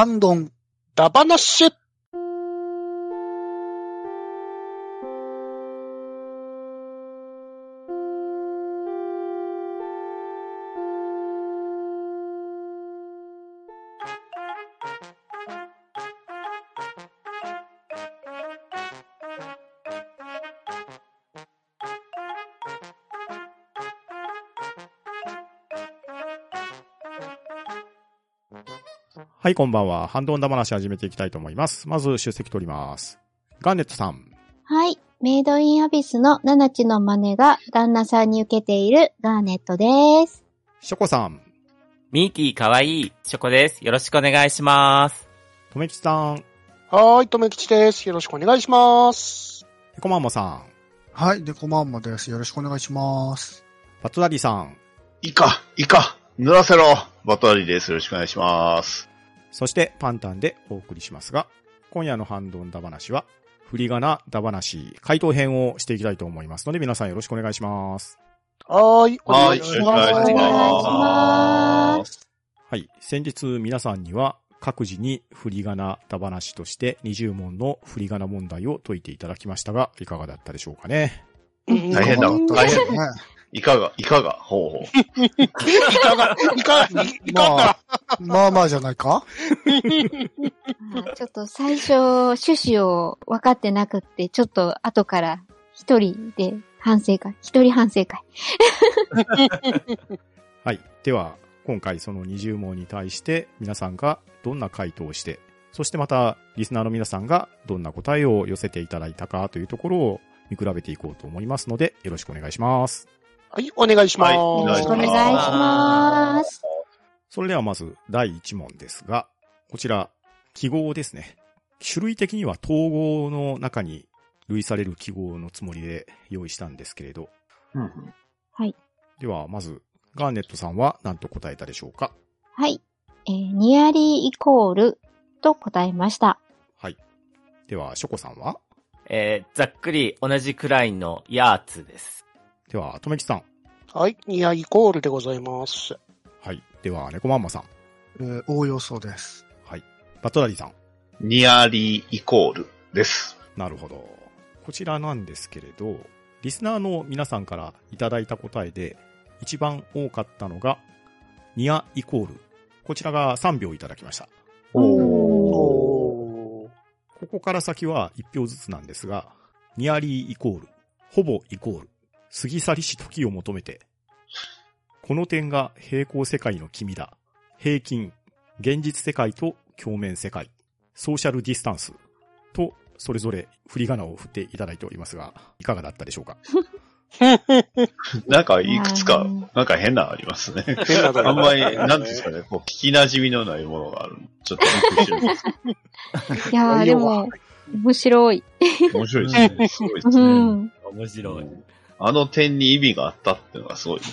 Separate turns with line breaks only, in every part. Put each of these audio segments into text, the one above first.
ハンドン。
ダバナッシュ
はい、こんばんは。ハンドンダ話始めていきたいと思います。まず、出席取ります。ガーネットさん。
はい。メイドインアビスのナナチの真似が旦那さんに受けているガーネットです。
ショコさん。
ミーティーかわいい、ショコです。よろしくお願いします。
とめきちさん。
はーい、とめきちです。よろしくお願いします。
エコマンマさん。
はい、デコマンマです。よろしくお願いします。
バトダディさん。
イカ、イカ、濡らせろバトラリーです。よろしくお願いします。
そして、パンタンでお送りしますが、今夜のハンドンダ話は、振り仮名ダ話、回答編をしていきたいと思いますので、皆さんよろしくお願いします。
はーい、お
はい、
願いし
よろしくお願いし
ま。
お願いしますす。
はい。先日皆さんには各自に振り仮名ダ話として20問の振り仮名問題を解いていただきましたが、いかがだったでしょうかね。
うん
大変だ
うん
大変
ね。
イカが、イカが、ほうほう。
いかが、いかが、いか
ま
が、
あ、まあまあじゃないか？
あちょっと最初、趣旨を分かってなくって、ちょっと後から一人で反省会、一人反省会。
はい。では、今回その20問に対して皆さんがどんな回答をして、そしてまたリスナーの皆さんがどんな答えを寄せていただいたかというところを見比べていこうと思いますので、よろしくお願いします。
はい、お願いします。
はい
よろしくお願いし
願いし
ます。
それではまず第1問ですが、こちら、記号ですね。種類的には統合の中に類される記号のつもりで用意したんですけれど、
はい。
ではまず、ガーネットさんは何と答えたでしょうか？
はい。えーニアリーイコールと答えました。
はい。では、ショコさんは？
えー、ざっくり同じくらいのヤーツです。
では、とめきさん。
はい、ニアイコールでございます。
はい。では、猫マンマさん。
えー、おおよそです。
はい。バトダディさん。
ニアリーイコールです。
なるほど。こちらなんですけれど、リスナーの皆さんからいただいた答えで、一番多かったのが、ニアイコール。こちらが3秒いただきました。
おー。
ここから先は1票ずつなんですが、ニアリーイコール、ほぼイコール、過ぎ去りし時を求めて、この点が平行世界の君だ。平均、現実世界と鏡面世界、ソーシャルディスタンスと、それぞれ振り仮名を振っていただいておりますが、いかがだったでしょうか？
なんか、いくつか
うん、
なんか変なのありますね。
変なだ
あんまり、なんですかね、こう、聞き馴染みのないものがある。ちょっとびっくりしてるんです
いやー、でも、面白い。
面白いですね。すごいです
う
ね。
ん。
面白い。
あの点に意味があったっていうのがすごい。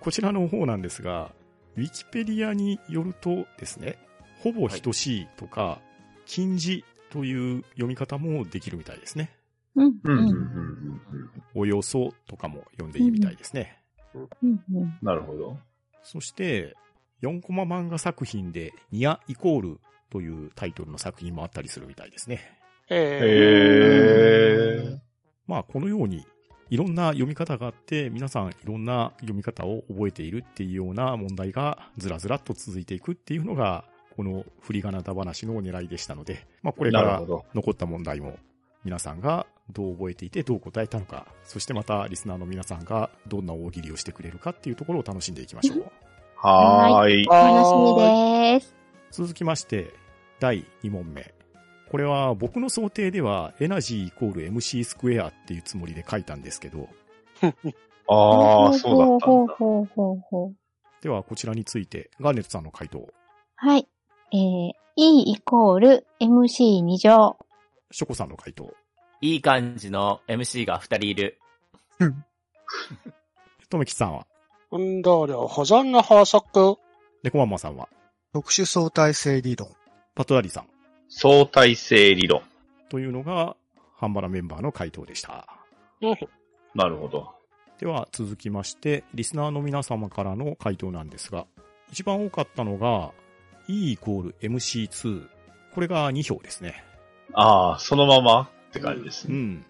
こちらの方なんですが、ウィキペディアによるとですね、ほぼ等しいとか、近似という読み方もできるみたいですね。
うん。
うん。
およそとかも読んでいいみたいですね。
うん。うん。
なるほど。
そして、4コマ漫画作品でニアイコールというタイトルの作品もあったりするみたいですね。
え
へー。
まあ、このように、いろんな読み方があって、皆さんいろんな読み方を覚えているっていうような問題がずらずらっと続いていくっていうのが、この振り仮名だ話の狙いでしたので、まあ、これから。残った問題も皆さんがどう覚えていてどう答えたのか、そしてまたリスナーの皆さんがどんな大喜利をしてくれるかっていうところを楽しんでいきましょう。
はーい。
楽しみです。
続きまして、第2問目。これは僕の想定ではエナジーイコール MC スクエアっていうつもりで書いたんですけど、
ああ、そうだった
ほう
んだ。
ほうほうほう。
ではこちらについてガーネットさんの回答。
はい。えー、E イコール MC2 乗。
ショコさんの回答。
いい感じの MC が二人いる。
とめきちさんは。
んだりゃ、破山のハーサク。
ネコマンマさんは。
特殊相対性理論。
パトラリさん。
相対性理論。
というのが、ハンバラメンバーの回答でした。
なるほど。
では続きまして、リスナーの皆様からの回答なんですが、一番多かったのが、E イコール MC2。これが2票ですね。
ああ、そのままって感じですね。
うん。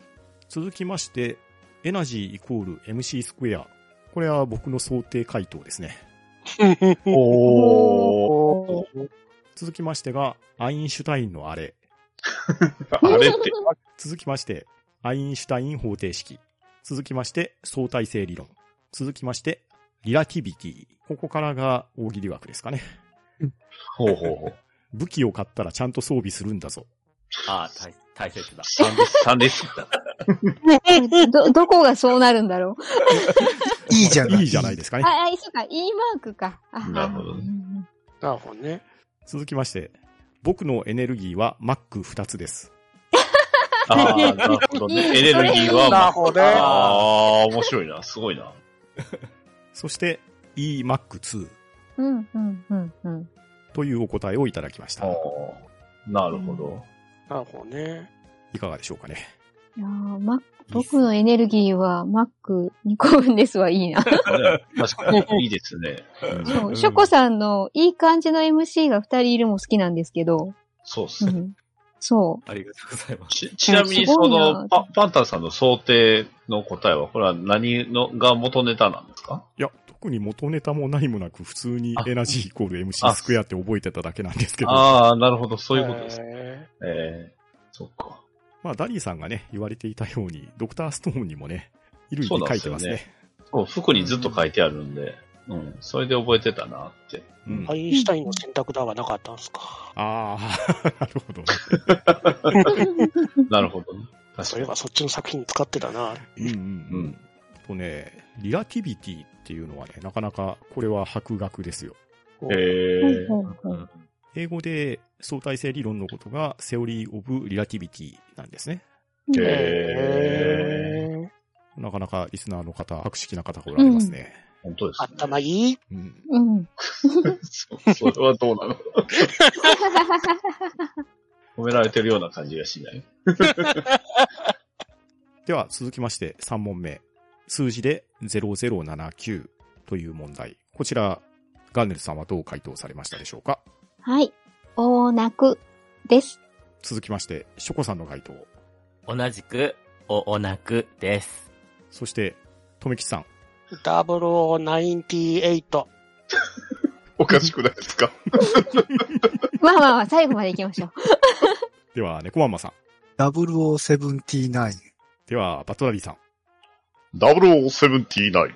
続きまして、エナジーイコール MC スクエア。これは僕の想定回答ですね。
おー。
続きましてが、アインシュタインのあれ。
あれって。
続きまして、アインシュタイン方程式。続きまして、相対性理論。続きまして、リラティビティ。ここからが大喜利枠ですかね。
ほうほうほう。
武器を買ったらちゃんと装備するんだぞ。
ああ、大大切だ。
3です、3です。
ど、どこがそうなるんだろう？
いいじゃない。
いいじゃないですかね。
あ、あ、そうか、E マークか。あ
なるほど
なるほどね。
続きまして、僕のエネルギーは Mac2 つです。
ああ、なるほどね。エネルギーは、
なるほどね。
ああ、面白いな。すごいな。
そして、eMac2
うん、うん、うん、うん。
というお答えをいただきました。
なるほど。
なるほどね。
いかがでしょうかね。
いやーマ僕のエネルギーは Mac2 個分ですはいいな。
ね 確かに、いいですね。うん
そう、ショコさんのいい感じの MC が二人いるも好きなんですけど、
そうっすね。
うん、そ
ありがとうございます。
ち、ちなみに
す
その、パ、パンタンさんの想定の答えは、これは何の、が元ネタなんですか？
いや、特に元ネタも何もなく、普通に
あ
エナジーイコール MC スクエアって覚えてただけなんですけど、
ああ、なるほど、そういうことですね。
ね。
ええそっか。
まあ、ダリーさんがね、言われていたように、ドクターストーンにもね、衣類に書いてますね。
そう、服にずっと書いてあるんで、うん、それで覚えてたなって。
うん
アインシュタインの選択だはなかったんですか？
ああ、なるほどね。
う。
なるほどね。確かに
そういえ。ばそっちの作品使ってたな。
うんうんう
うん
ん。とね、リラティビティっていうのはね、なかなか、これは博学ですよ。
ええ
ほうほうほう
英語で相対性理論のことが、セオリー・オブ・リラティビティなんですね。
ええ
なかなかリスナーの方、博識な方がおられますね。
本当ですね。
頭いい？
うん。
うん。
そ それはどうなの？褒められてるような感じがしない。
では、続きまして3問目。数字で0079という問題。こちら、ガーネルさんはどう回答されましたでしょうか？
はい。大泣くです。
続きまして、ショコさんの回答。
同じく、お、おなくです。
そして、とめきちさん。
0098。
おかしくないですか？
まあまあまあ、最後まで行きましょう。
では、ネコマンマさん。
0079。
では、バットダディさん。
?0079。
はい。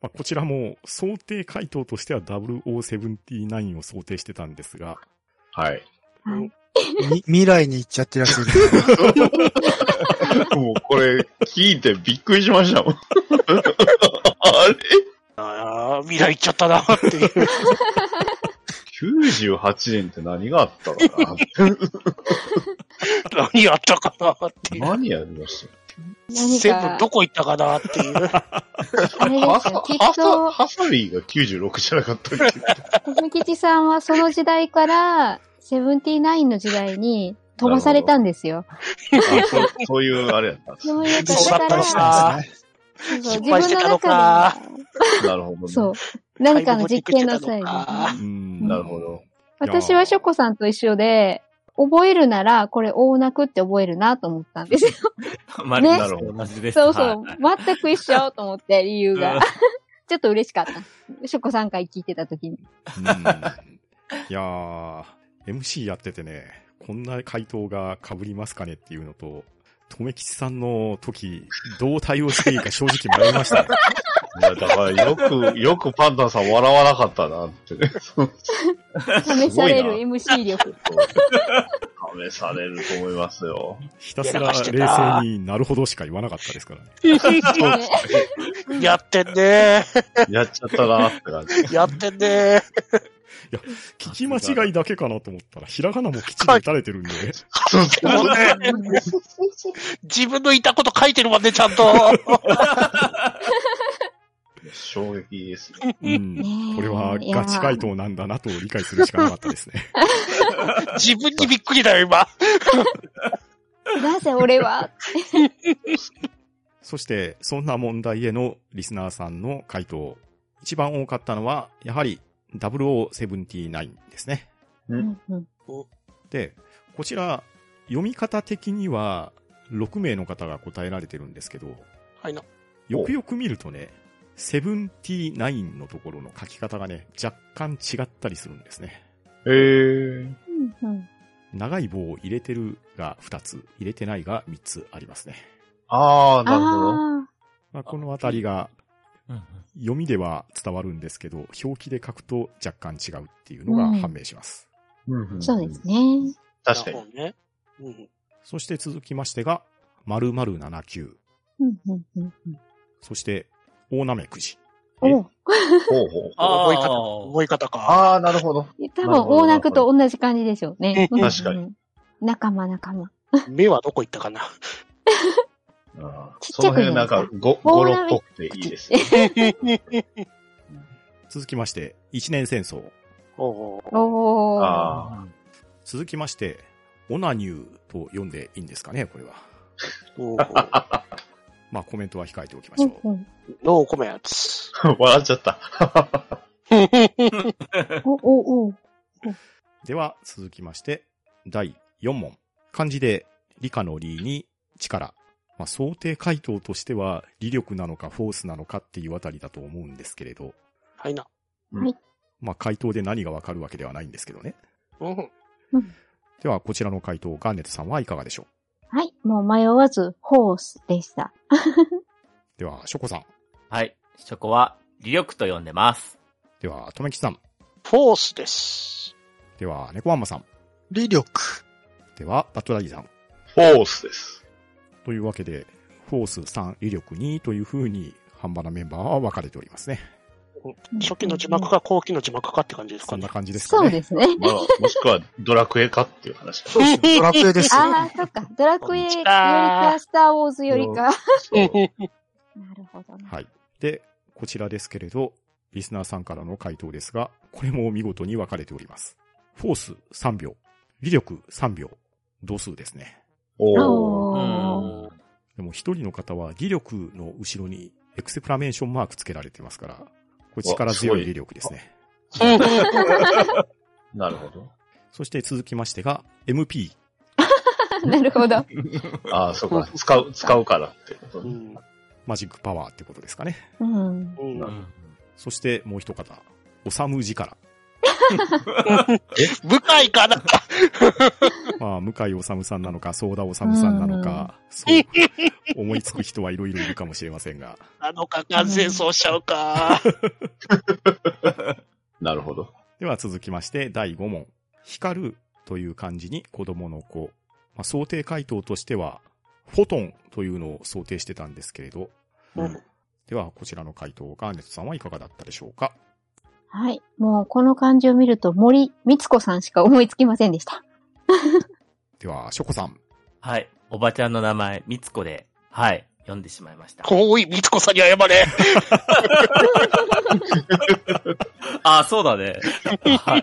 まあ、こちらも、想定回答としては0079を想定してたんですが、
はい。
未来に行っちゃってるやついる。
もうこれ聞いてびっくりしましたもん。あれ
ああ、未来行っちゃったなっていう。
?98 年って何があったかな
何やったかなっていう。
何やりました？
何
全部
か
ど、こ行ったかなっていう。
あれですよ。きっと、
ハサビーが96じゃなかったっけ
小木吉さんはその時代から、セブンティナインの時代に飛ばされたんですよ。
あそうそういうあれやったんです
そういう
そうだ
か、
から
ね。
そうそう
失敗してたのか
なるほどね。
そう。何かの実験の際に。
あ
うん
なるほど。
私はショコさんと一緒で、覚えるなら、これ大泣くって覚えるなと思ったんですよ。
ま
ね
なるほど。同じです。
そうそう
はい。
全く一緒と思って、理由が
うん。
ちょっと嬉しかった。ショコさん回聞いてた時に。
うんいやー、MC やっててね、こんな回答が被りますかねっていうのと、とめきちさんの時、どう対応していいか正直迷いましたね。
いや、だからよく、よくパンダンさん笑わなかったなってね。
試される MC 力。
試されると思いますよ。
ひたすら冷静になるほどしか言わなかったですからね。
あ、やってんね
やっちゃったなって感じ。
やってんね
聞き間違いだけかなと思ったら、ひらがなもきっちり打たれてるんで、
ね、自分の言ったこと書いてるもんね、ちゃんと。
衝撃ですね。
うんこれはガチ回答なんだなと理解するしかなかったですね。
自分にびっくりだよ、今。
なぜ俺は？
そして、そんな問題へのリスナーさんの回答。一番多かったのは、やはり0079ですね。
うんうん
で、こちら、読み方的には、6名の方が答えられてるんですけど、
はいな。
よくよく見るとね、79のところの書き方がね、若干違ったりするんですね。
へー。
うんうん
長い棒を入れてるが2つ、入れてないが3つありますね。
あー、なるほど。
あ
まあ、このあたりが
うん
読みでは伝わるんですけど、表記で書くと若干違うっていうのが判明します。
あ、そうです。ね。
確かに。
ね。うん。
そして続きましてが、〇〇79。
うんうんうんうん
そして、大なめくじ。
え？
お
ほうほう。
覚え方、
あ
覚え方か。
あー、なるほど。
多分、大泣くと同じ感じでしょうね。
うん
確かに。
仲間仲間。
目はどこ行ったかな。
その辺なんか、ご、語呂っぽくていいですね。
続きまして、一年戦争。
おー
お
続きまして、オナニューと読んでいいんですかね、これは。まあコメントは控えておきましょう。
うんうん
ノーコメンツ。
あ。笑っちゃった。
お、お、お。
では、続きまして、第4問。漢字で、理科の理に力。まあ、想定回答としては、理力なのかフォースなのかっていうあたりだと思うんですけれど、
はいな。
まあ、回答で何がわかるわけではないんですけどね。
うん。
では、こちらの回答、ガーネットさんはいかがでしょ
はい。もう迷わず、フォースでした。
う では、ショコさん。
はい。そこは、理力と呼んでます。
では、とめきさん。
フォースです。
では、猫マンマさん。
理力。
では、バットダディさん。
フォースです。
というわけで、フォース3、威力2というふうに、半端なメンバーは分かれておりますね。
初期の字幕か後期の字幕かって感じですかね
そんな。感じですかね。
そうですね。
まあ、もしくはドラクエかっていう話か。
そうですね。ドラクエですよ。
ああ、そっか。ドラクエよりか、
は
スターウォーズよりか。
そう
なるほどね。
はい。で、こちらですけれど、リスナーさんからの回答ですが、これも見事に分かれております。フォース3秒、威力3秒、同数ですね。
おー。
おー。
でも一人の方は威力の後ろにエクセプラメーションマークつけられてますから、これ力強い威力ですね。
なるほど。
そして続きましてが、MP、
なるほど。
ああ、そうか。使う、使うからってことね。
うん
マジックパワーってことですかね。
うん。
うん
な
そしてもう一方、おさむ力。
部会かな？
まあ、向井治さんなのか、ソーダ治さんなのか、そう、思いつく人はいろいろいるかもしれませんが、
あのか、完全そうしちゃうか。
なるほど。
では続きまして、第5問。光るという漢字に子供の子。まあ、想定回答としては、フォトンというのを想定してたんですけれど、
うん
ではこちらの回答、ガーネットさんはいかがだったでしょうか？
はい。もう、この漢字を見ると、森光子さんしか思いつきませんでした。
では、ショコさん。
はい。おばちゃんの名前、みつこで、はい。読んでしまいました。
おい、みつこさんに謝れ。
あ、そうだね。はい。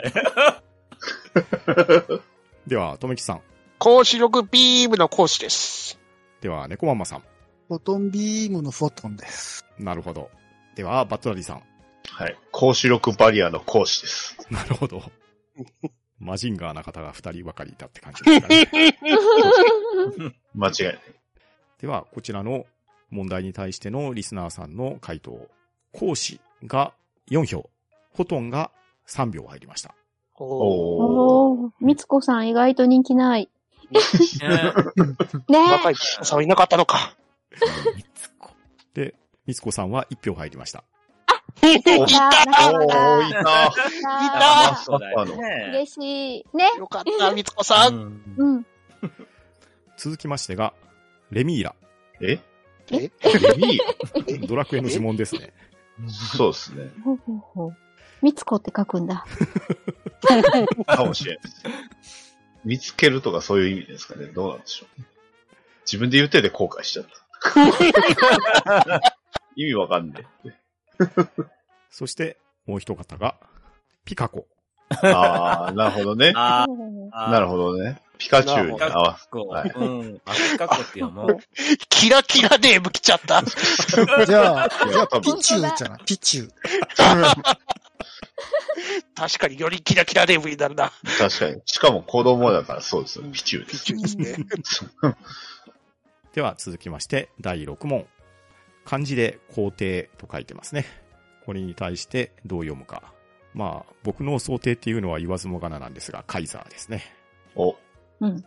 では、とめきさん。
高視力ビームの講師です。
では、猫マンマさん。
フォトンビームのフォトンです。
なるほど。では、バットラディさん。
はい。高視力バリアの講師です。
なるほど。マジンガーな方が二人ばかりいたって感じですかね。
間違いない。
では、こちらの問題に対してのリスナーさんの回答。講師が4票、フォトンが3票入りました。
お
おー。
おー、光子さん意外と人気ない。
ね
ね
若いみつこさんはいなかったのか。
みつこ。
で、みつこさんは1票入りました。
おー、い
だ。
た。
い
い
た。
嬉しい。ね。
よかった、みつこさ。
うんん
うん。
続きましてが、レミーラ。
え？
え
レミー
ドラクエの呪文ですね。
そうですね。
ほうほうほう。光子って書くんだ。
かもしれないです。見つけるとかそういう意味ですかね。どうなんでしょう。自分で言ってて後悔しちゃった。意味わかんね
そして、もう一方が、ピカコ。
え。ああ、なるほどね。
あ
お
ー
なるほどね。ピカチュウに合わせ。
こう。
はい
うん。あ、ピカコって読もう。
キラキラネーム来ちゃった。
じゃあ、じゃあ、ピチューじゃない、ピチュー。
確かによりキラキラネームになるな。
確かに。しかも子供だからそうですよ。ピチューです。
ピチューですね。
では続きまして、第6問。漢字で皇帝と書いてますね。これに対してどう読むか。まあ、僕の想定っていうのは言わずもがななんですが、カイザーですね。
お、
うん。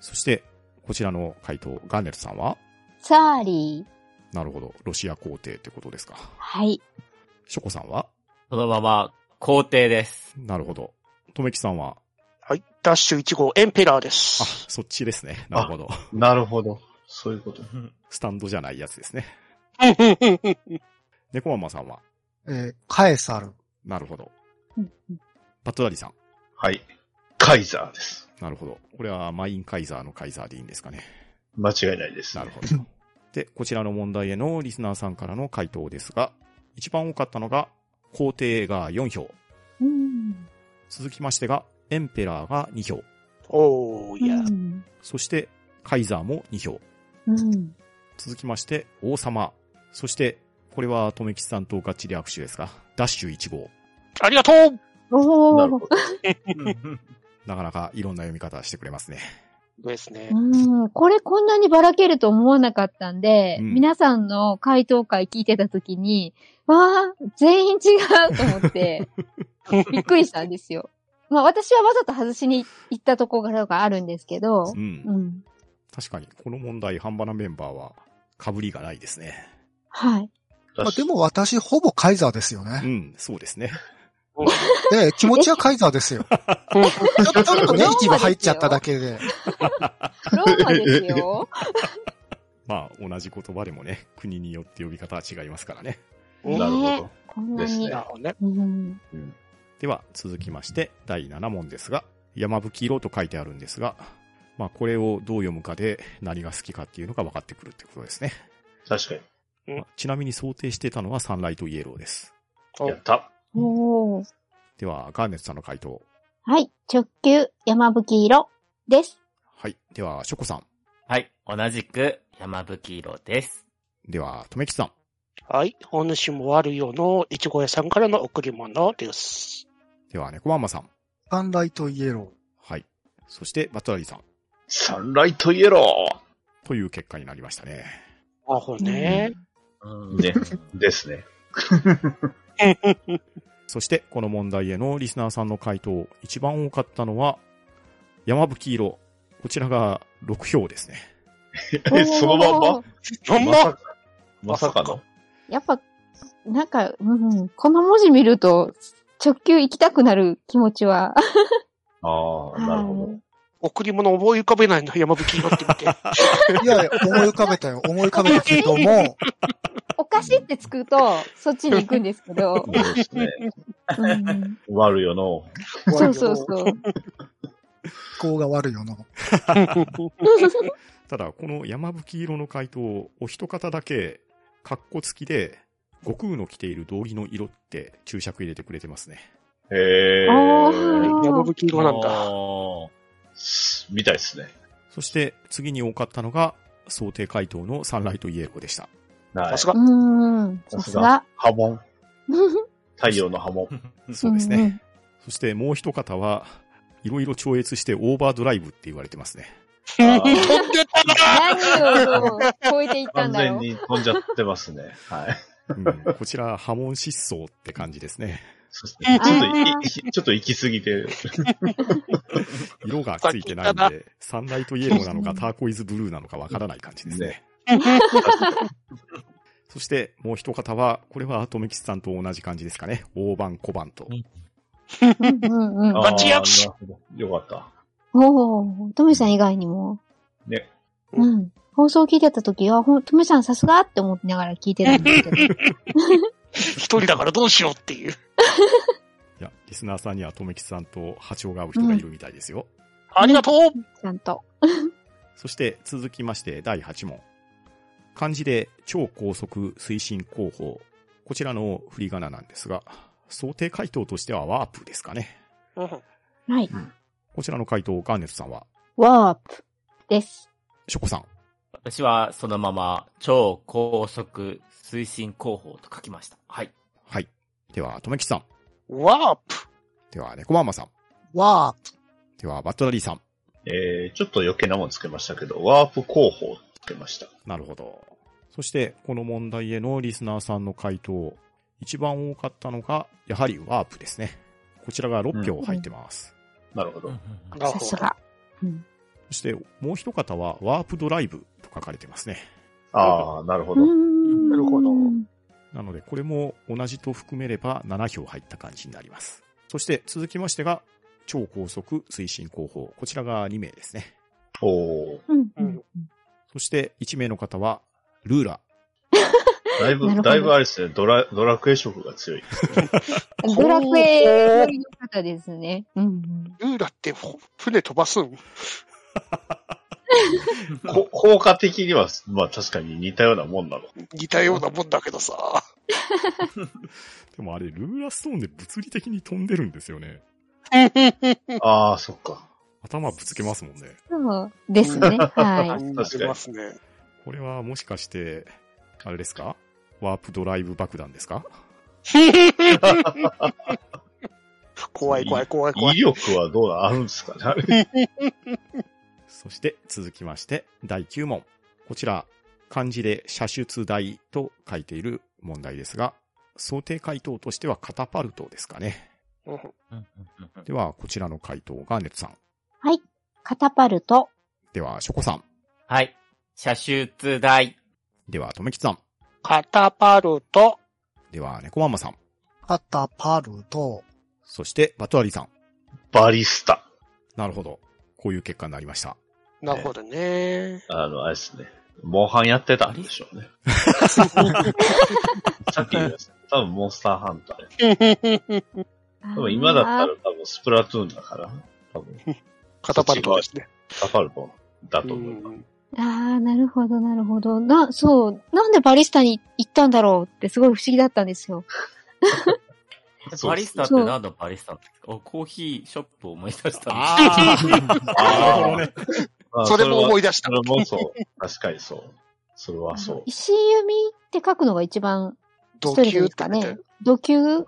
そして、こちらの回答、ガーネルさんは？
サーリー。
なるほど、ロシア皇帝ってことですか。
はい。
ショコさんは？
そのまま、皇帝です。
なるほど。とめきさんは？
はい。ダッシュ1号エンペラーで
あ、
す。
そっちですね。なるほど。
なるほど。そういうこと。
スタンドじゃないやつですね。
う ん
猫まんまさんは？
えーカエサル。
なるほど。
うんうん
バットダディさん？
はい。カイザーです。
なるほど。これはマインカイザーのカイザーでいいんですかね。
間違いないです。
なるほど。で、こちらの問題へのリスナーさんからの回答ですが、一番多かったのが、皇帝が4票。
うん。
続きましてが、エンペラーが2票。
おー、いや。
うん。
そして、カイザーも2票。
うん。
続きまして、王様。そして、これは、とめきさんとガッチリ握手ですが、ダッシュ1号。
ありがとう
おー。
なるほど。
なかなかいろんな読み方してくれますね。
ですね。
うん。これこんなにばらけると思わなかったんで、
うん
皆さんの回答会聞いてたときに、わあ、全員違うと思って、びっくりしたんですよ。まあ私はわざと外しに行ったところがあるんですけど
う、。
うんん。
確かに、この問題、半端なメンバーは、被りがないですね。
はい。
まあ、でも私、ほぼカイザーですよ
う
ね。
ん、そうですね。
で、気持ちはカイザーですよ。ちょっとネイティブ入っちゃっただけで。
ローマですよ。
まあ、同じ言葉でもね、国によって呼び方は違いますからね。
なるほど。
こんなに。
ですね
なるほどね。
うん。
では、続きまして、第7問ですが、山吹色と書いてあるんですが、まあ、これをどう読むかで何が好きかっていうのが分かってくるってことですね。
確か
まあちなみに想定してたのはサンライトイエローです。
に。やった。
おー。
では、ガーネットさんの回答。
はい。直球、山吹色です。
はい。では、ショコさん。
はい。同じく、山吹色です。
では、とめきさん。
はい。お主も悪よのいちご屋さんからの贈り物です。
では、猫マンマさん。
サンライトイエロ
はい。そして、バットラリーさん。
サンライトイエロ
という結果になりましたね。
あほね。
ーね。ですね。
そして、この問題へのリスナーさんの回答、一番多かったのは、山吹色。こちらが6票ですね。
え、そのまんま？
おー
ほんま
まさか、まさかの？
やっぱ、なんか、うん、この文字見ると、直球行きたくなる気持ちは。
ああ、なるほど。
贈り物思い浮かべないの、山吹色って見て。
ー。いやいや、思い浮かべたよ。思い浮かべたけども、
お菓子ってつくと、そっちに行くんですけど。
そうですね。
うん、
悪よの。
そうそうそう。
気候が悪いよな。
ただ、この山吹色の回答、お一方だけ、カッコ付きで、悟空の着ている道着の色って注釈入れてくれてますね。
へえ。
あー
山吹色なんだ。
みたいですね。
そして、次に多かったのが、想定回答のサンライトイエローでした。
はい
さすが。
うん、さすが。
波紋。太陽の波紋。
そうですね。
んん
そしてもう一方は、いろいろ超越してオーバードライブって言われてますね。
飛んでたな
何を超えていったん
完
だろう。
全に飛んじゃってますね。はい。
うん、こちら、波紋疾走って感じですね。
そうですねちょっとちょっと行き過ぎて。
色がついてないんで、サンライトイエローなのかターコイズブルーなのかわからない感じですね。そして、もう一方は、これはトメキスさんと同じ感じですかね。大判小判と。
うんうんうん。
バッチアップ
よかった。
おー、トメさん以外にも。
ね。
うん。放送聞いてた時は、ほんトメさんさすがって思いながら聞いてたんですけど。
一人だからどうしようっていう。
いや、リスナーさんにはトメキスさんと波長が合う人がいるみたいですよ。
ありがとう
ちゃんと。
そして、続きまして、第8問。漢字で超高速推進広報。こちらの振り仮名なんですが、想定回答としてはワープですかね。
うん
はい。
こちらの回答、ガーネットさんは、
ワープです。
ショコさん。
私はそのまま、超高速推進航法と書きました。はい。
はい。では、とめきさん。
ワープ。
では、猫まんまさん。
わ
では、バットダディさん。
えー、ちょっと余計なもんつけましたけど、ワープ航法つけました。
なるほど。そして、この問題へのリスナーさんの回答、一番多かったのが、やはりワープですね。こちらが6票入ってます。
なるほど。
なるほど。
さすが。
そして、もう一方は、ワープドライブと書かれてますね。
ああ、なるほ
う
ど。
ん
なるほど
なので、これも同じと含めれば7票入った感じになります。そして、続きましてが、超高速推進候補。こちらが2名ですね。
おー
うん
う
うんん
そして、1名の方は、ルーラ。
だいぶ、だいぶあれですね、ドラ、ドラクエ色が強い。
ドラクエの方ですね。うんうん
ルーラってほ船飛ばすん？
こ 効果的には、まあ確かに似たようなもんなの。
似たようなもんだけどさ。
でもあれ、ルーラストーンで物理的に飛んでるんですよね。
ああ、そっか。
頭ぶつけますもんね。
そうですね。は
似てますね。
これはもしかして、あれですか？ワープドライブ爆弾ですか？
怖い怖い怖い怖い。
威力はどうな、あるんですか？ね
そして続きまして、第9問。こちら、漢字で射出台と書いている問題ですが、想定回答としてはカタパルトですかね。
うん
では、こちらの回答、ガーネットさん。
い。カタパルト。
では、ショコさん。
はい。射出台。
では、とめきちさん。
カタパルト。
では、猫ママさん。
カタパルト、
そして、バトラリーさん。
バリスタ。
なるほど。こういう結果になりました。
なるほどね。
あの、あれですね。モンハンやってたんでしょうね。さっき言いました。多分モンスターハンター。多分今だったら多分スプラトゥーンだから。多分、
カタパルトですね。
カタパルトだと
う
思う。
ん
ああ、なるほど、なるほど。な、そう。なんでバリスタに行ったんだろうってすごい不思議だったんですよ。
そう
バリスタって何のバリスタですか？おコーヒーショップを思い出したんです
ああなるほどね。
まあ
それも思い
出
出した
そ。れもそう。確かにそう。それはそう。
石弓って書くのが一番
ド
一人ですかね
ね。。
土球？うん。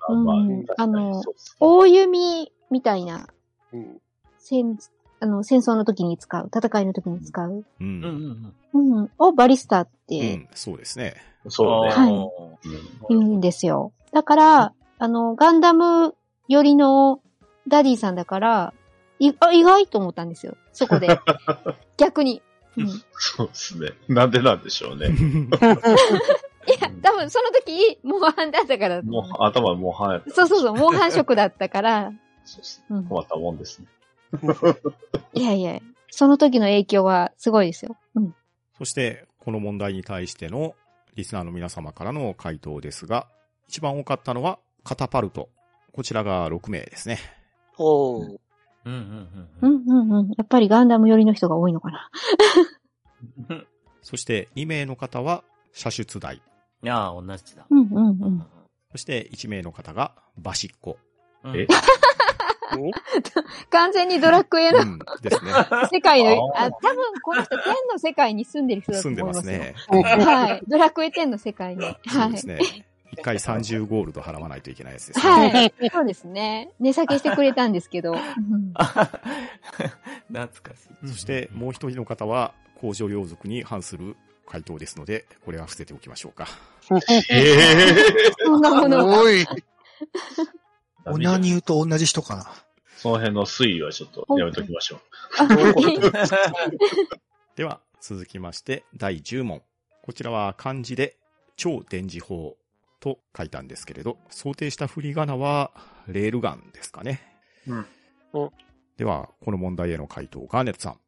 あの、大弓みたいな
うん
戦、あの、戦争の時に使う、戦いの時に使う、
う。
うんんうん
うん、をバリスタっ
う
て
ん、そうですね。
そうね。
はい
うん
言うんですよ。だから、あの、ガンダム寄りのダディさんだから、いあ意外と思ったんですよ。そこで。逆に。うん、い
そうですね。なんでなんでしょうね。
や、多分その時、モンハンだったから
もう、頭モンハンやった。
そうそうそう、モンハン色だったから、
そうっす
うん、
困ったもんですね。
いやいや、その時の影響はすごいですよ。うん。
そして、この問題に対してのリスナーの皆様からの回答ですが、一番多かったのはカタパルト。こちらが6名ですね。
おー
うんうん
う
うん
んうんうん。やっぱりガンダム寄りの人が多いのかな。
うん。
そして2名の方は射出台。
いやー、同じだ。
うんうんうん。
そして1名の方がバシッコ。
うん
え？
完全にドラクエの
うん、ですね。
世界の、
あ
あ、多分この人天の世界に住んでる人だと
住んで
思いますよ。
ますね。
はい。ドラクエ10の世界に。はい
そうです。ね。1回30ゴールド払わないといけないやつですね。
はい。そうですね。値下げしてくれたんですけど。う ん
懐かしい。
そしてもう一人の方は工場領族に反する回答ですので、これは伏せておきましょうか。
ええ
そんなものが。
おい。
オナニューと同じ人かな。
その辺の推移はちょっとやめときましょう。
では、続きまして、第10問。こちらは漢字で、超電磁砲と書いたんですけれど、想定した振り仮名は、レールガンですかね。
うん
うん
では、この問題への回答、ガーネットさん。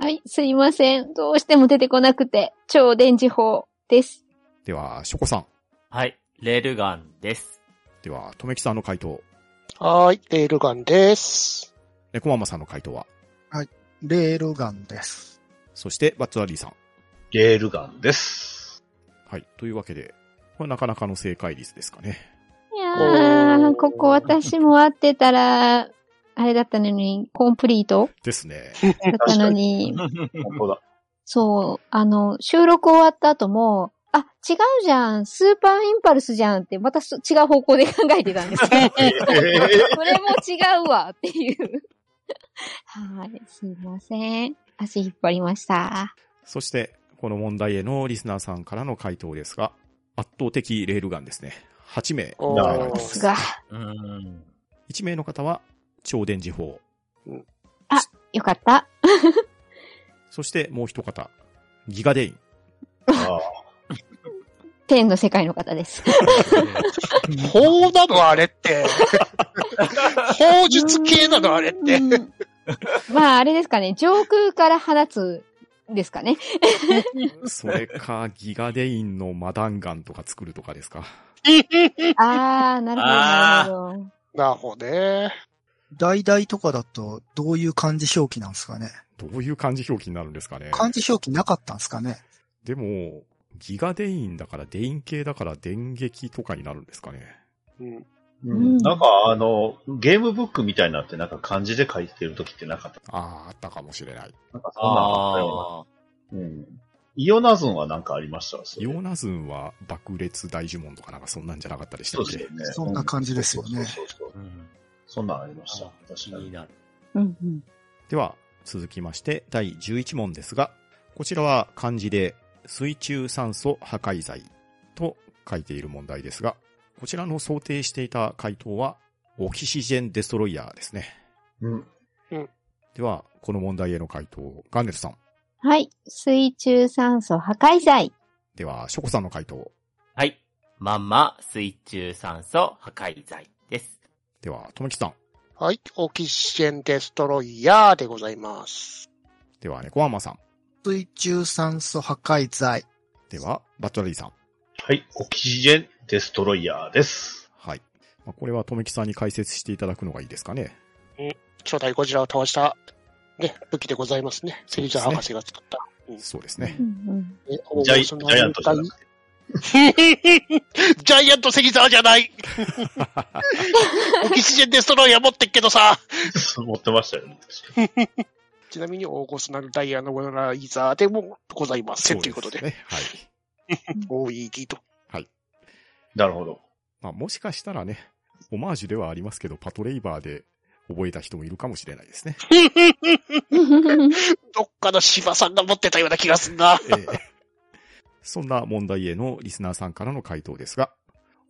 はい。すいません。どうしても出てこなくて、超電磁砲です。
では、ショコさん。
はい。レールガンです。
では、とめきさんの回答。
はーい、レールガンです。
猫ママさんの回答は。
レールガンです。
そして、バッツアリーさん。
ゲールガンです。
はい。というわけで、これなかなかの正解率ですかね。
いやー、ここ私も合ってたら、あれだったのに、コンプリート？
ですね。
だったのに、
本当だ。
そう、あの、収録終わった後も、あ、違うじゃん。スーパーインパルスじゃんって、またす違う方向で考えてたんですけど。
えー
それも違うわっていう。はい。すいません。足引っ張りました。
そして、この問題へのリスナーさんからの回答ですが、圧倒的レールガンですね。8名
お
答えられています。
が。
うん。
1名の方は超電磁砲。
よかった。
そしてもう一方、ギガデイン。
あ
天の世界の方です。
法なのあれって。法術系なのあれって。
うんまあ、あれですかね。上空から放つですかね。
それか、ギガデインのマダンガンとか作るとかですか？
あー、なるほど、なるほど。
なるほどね。
代々とかだと、どういう漢字表記なんですかね？
どういう漢字表記になるんですかね？
漢字表記なかったんですかね？
でも、ギガデインだから、デイン系だから電撃とかになるんですかね？
うん。
ー
うん
なんかあの、ゲームブックみたいになってなんか漢字で書いてる時ってなかった？
ああ、あったかもしれない。
なんかそんなのあったよ
あ
うな。うん。イオナズンはなんかありました？
イオナズンは爆裂大呪文とかなんかそんなんじゃなかったでしたっけ？
そうですよね。
そんな感じですよね
そうそうそう
ーうん。
そんなんありました。確かに。
気になる。
うんうん。
では、続きまして、第11問ですが、こちらは漢字で、水中酸素破壊剤と書いている問題ですが、こちらの想定していた回答は、オキシジェンデストロイヤーですね。
うん。
では、この問題への回答、ガンネルさん。
はい。水中酸素破壊剤。
では、ショコさんの回答。
はい。まんま水中酸素破壊剤です。
では、ともきさん。
はい。オキシジェンデストロイヤーでございます。
では、猫アンマさん。
水中酸素破壊剤。
では、バットラリーさん。
はい。オキシジェンデストロイヤーです。
はい。まあこれは、とめきさんに解説していただくのがいいですかね。
初代ゴジラを倒した、ね、武器でございますね。セリジャー博士が作った。
そうですね
う。ん
ね
ジャイジャイアントじゃなくて。
ジャイアントセギザーじゃない オキシジェンデストロイヤー持ってっけどさ
持ってましたよね。
ちなみに、オーゴスナルダイヤのライザーでもございませんということで。
そうすね。はい。
OED と。
なるほど。
まあ、もしかしたらね、オマージュではありますけど、パトレイバーで覚えた人もいるかもしれないですね。
うん。
どっかの芝さんが持ってたような気がすんな。
ええそんな問題へのリスナーさんからの回答ですが、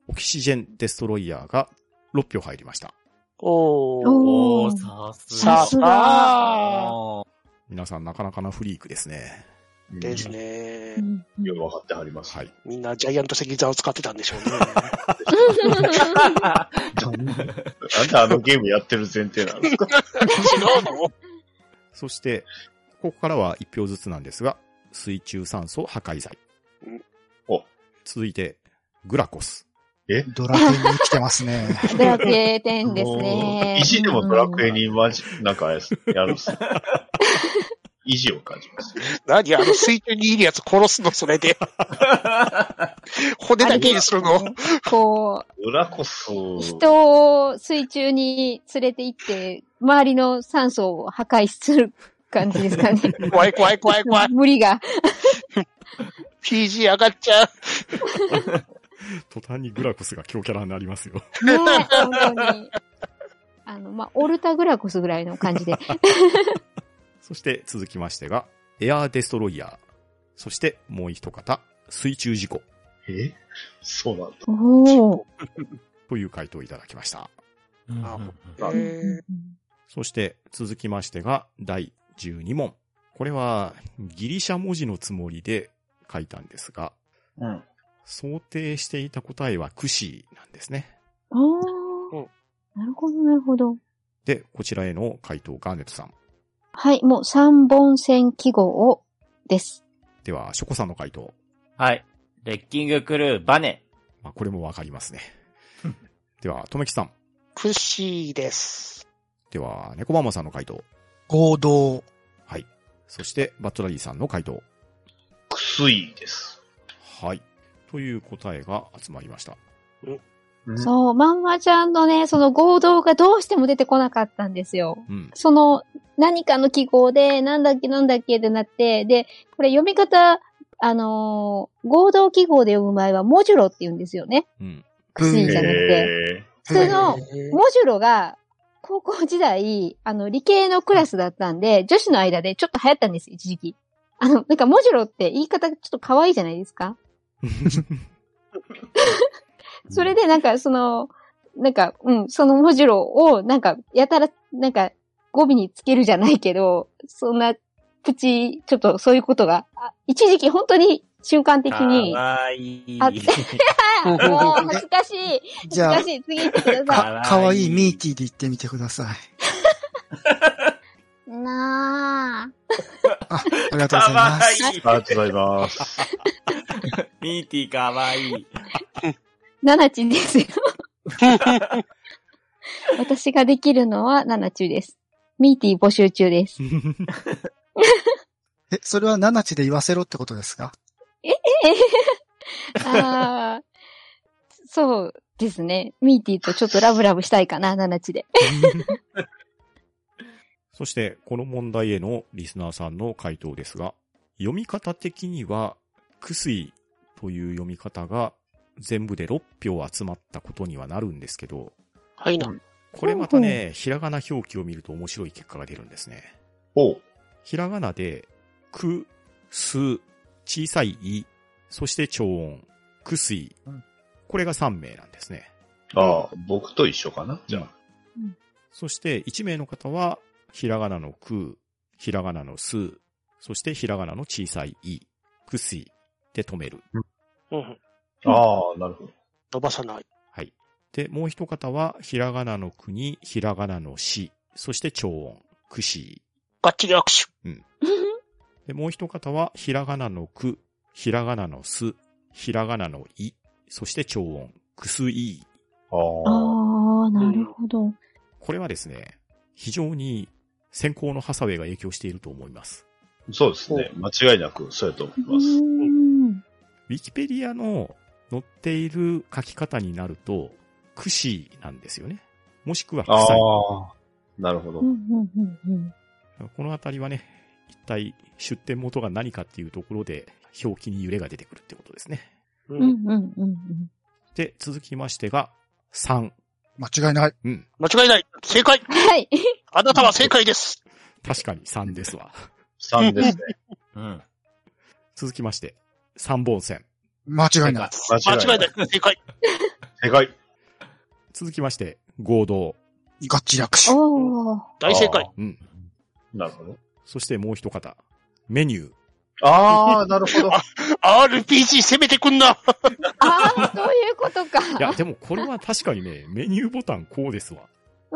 オキシジェンデストロイヤーが6票入りました。
おー。
おー、
おー。
さす
さ
が。
すが
あ
皆さんなかなかなフリークですね。
です
ね。
ね。
よくわかってはります。
はい。
みんなジャイアントセギザーを使ってたんでしょうね。
なんであのゲームやってる前提なんですか？
違うの
そして、ここからは1票ずつなんですが、水中酸素破壊剤
うん。
お
続いて、グラコス。
ドラクエに来てますね。
ドラクエ10ですね。
意地でもドラクエにマジ、なんかやるっす。意地を感じます。
何あの水中にいるやつ殺すのそれで。骨だけにするの
こ
裏こそ、
う、人を水中に連れて行って、周りの酸素を破壊する感じですかね。
怖い怖い怖い怖い。
無理が。
PG 上がっちゃう。
途端にグラコスが強キャラになりますよ。
ねえ、本当に。あの、まあ、オルタグラコスぐらいの感じで。
そして続きましてが、エアーデストロイヤー。そしてもう一方、水中事故
え？そうなんだ。
おお。
という回答をいただきました。
ー
あ
うん
えー
そして続きましてが第12問。これはギリシャ文字のつもりで書いたんですが、
うん。
想定していた答えはクシーなんですね。
お
うん
ー。なるほど、なるほど。
で、こちらへの回答ガーネットさん。
はい、もう3本線記号をです。
では、ショコさんの回答。
はい。レッキングクルーバネ。
まあ、これもわかりますね。では、とめきさん。
クッシーです。
では、猫ママさんの回答。
合同。
はい。そして、バットラリーさんの回答。
くすいです。
はい。という答えが集まりました。
うん
そう、まんまちゃんのね、その合同がどうしても出てこなかったんですよ。
うん。
その、何かの記号で、なんだっけなんだっけってなって、で、これ読み方、あのー合同記号で読む場合は、モジュロって言うんですよね。
うん。
薬じゃなくて。
へ
普通の、モジュロが、高校時代、あの、理系のクラスだったんで、女子の間でちょっと流行ったんです、一時期。あの、なんか、モジュロって言い方ちょっと可愛いじゃないですか それでなんか、その、なんか、うん、そのモジュロを、なんか、やたら、なんか、語尾につけるじゃないけど、そんな、プチ、ちょっとそういうことが、あ一時期本当に瞬間的に、
かわいい。
あ もう恥ずかしい。恥ずかしい。次行ってくださ
か、かわいいミーティーで言ってみてください。
い。な
あ、ありがとうござい
かわ
ます。
いい。
ありがとうございます。
ミーティーかわいい。
ぁ。ナナチですよ。私ができるのはナナチュです。ミーティー募集中です。
え、それはナナチで言わせろってことですか？
ああ、そうですね。ミーティーとちょっとラブラブしたいかな、ナナチで。
そして、この問題へのリスナーさんの回答ですが、読み方的には、くすいという読み方が全部で6票集まったことにはなるんですけど、
はいな。
これまたね、ひらがな表記を見ると面白い結果が出るんですね。
おう。
ひらがなで、く、す、小さいい、そして超音、くすい
うん。
これが3名なんですね。
ああ、僕と一緒かな？じゃあ。
そして1名の方は、ひらがなのく、ひらがなのす、そしてひらがなの小さいい、くすいで止める。
うん。
ああ、なるほど。
伸ばさない。
はい。で、もう一方は、ひらがなのくに、ひらがなのし、そして超音、くし
がっちり握手。
で、もう一方は、ひらがなのく、ひらがなのす、ひらがなのい、そして超音、くすい。
あ
あ
あ。
あ、なるほど。
これはですね、非常に先行のハサウェイが影響していると思います。
そうですね。間違いなくそうやと思いうます。
ウィキペディアの載っている書き方になると、くしなんですよね。もしくは
あ
くさい。
あ。なるほど
このあたりはね、一体出典元が何かっていうところで、表記に揺れが出てくるってことですね。
う。
うんんうんうん
で、続きましてが、3。
間違いない。
うん。
間違いない。正解。
はい。
あなたは正解です。
確かに3ですわ。
3ですね。
うん。
続きまして、3本線。
間違いない。
間違いない。正解。
正解。
続きまして、合同。
ガッチ略手。
おー。
大正解。
うん。
なるほど。
そしてもう一方、メニュー。
ああ、なるほど。
RPG 攻めてくんな。
ああ、そういうことか。
いや、でもこれは確かにね、メニューボタンこうですわ。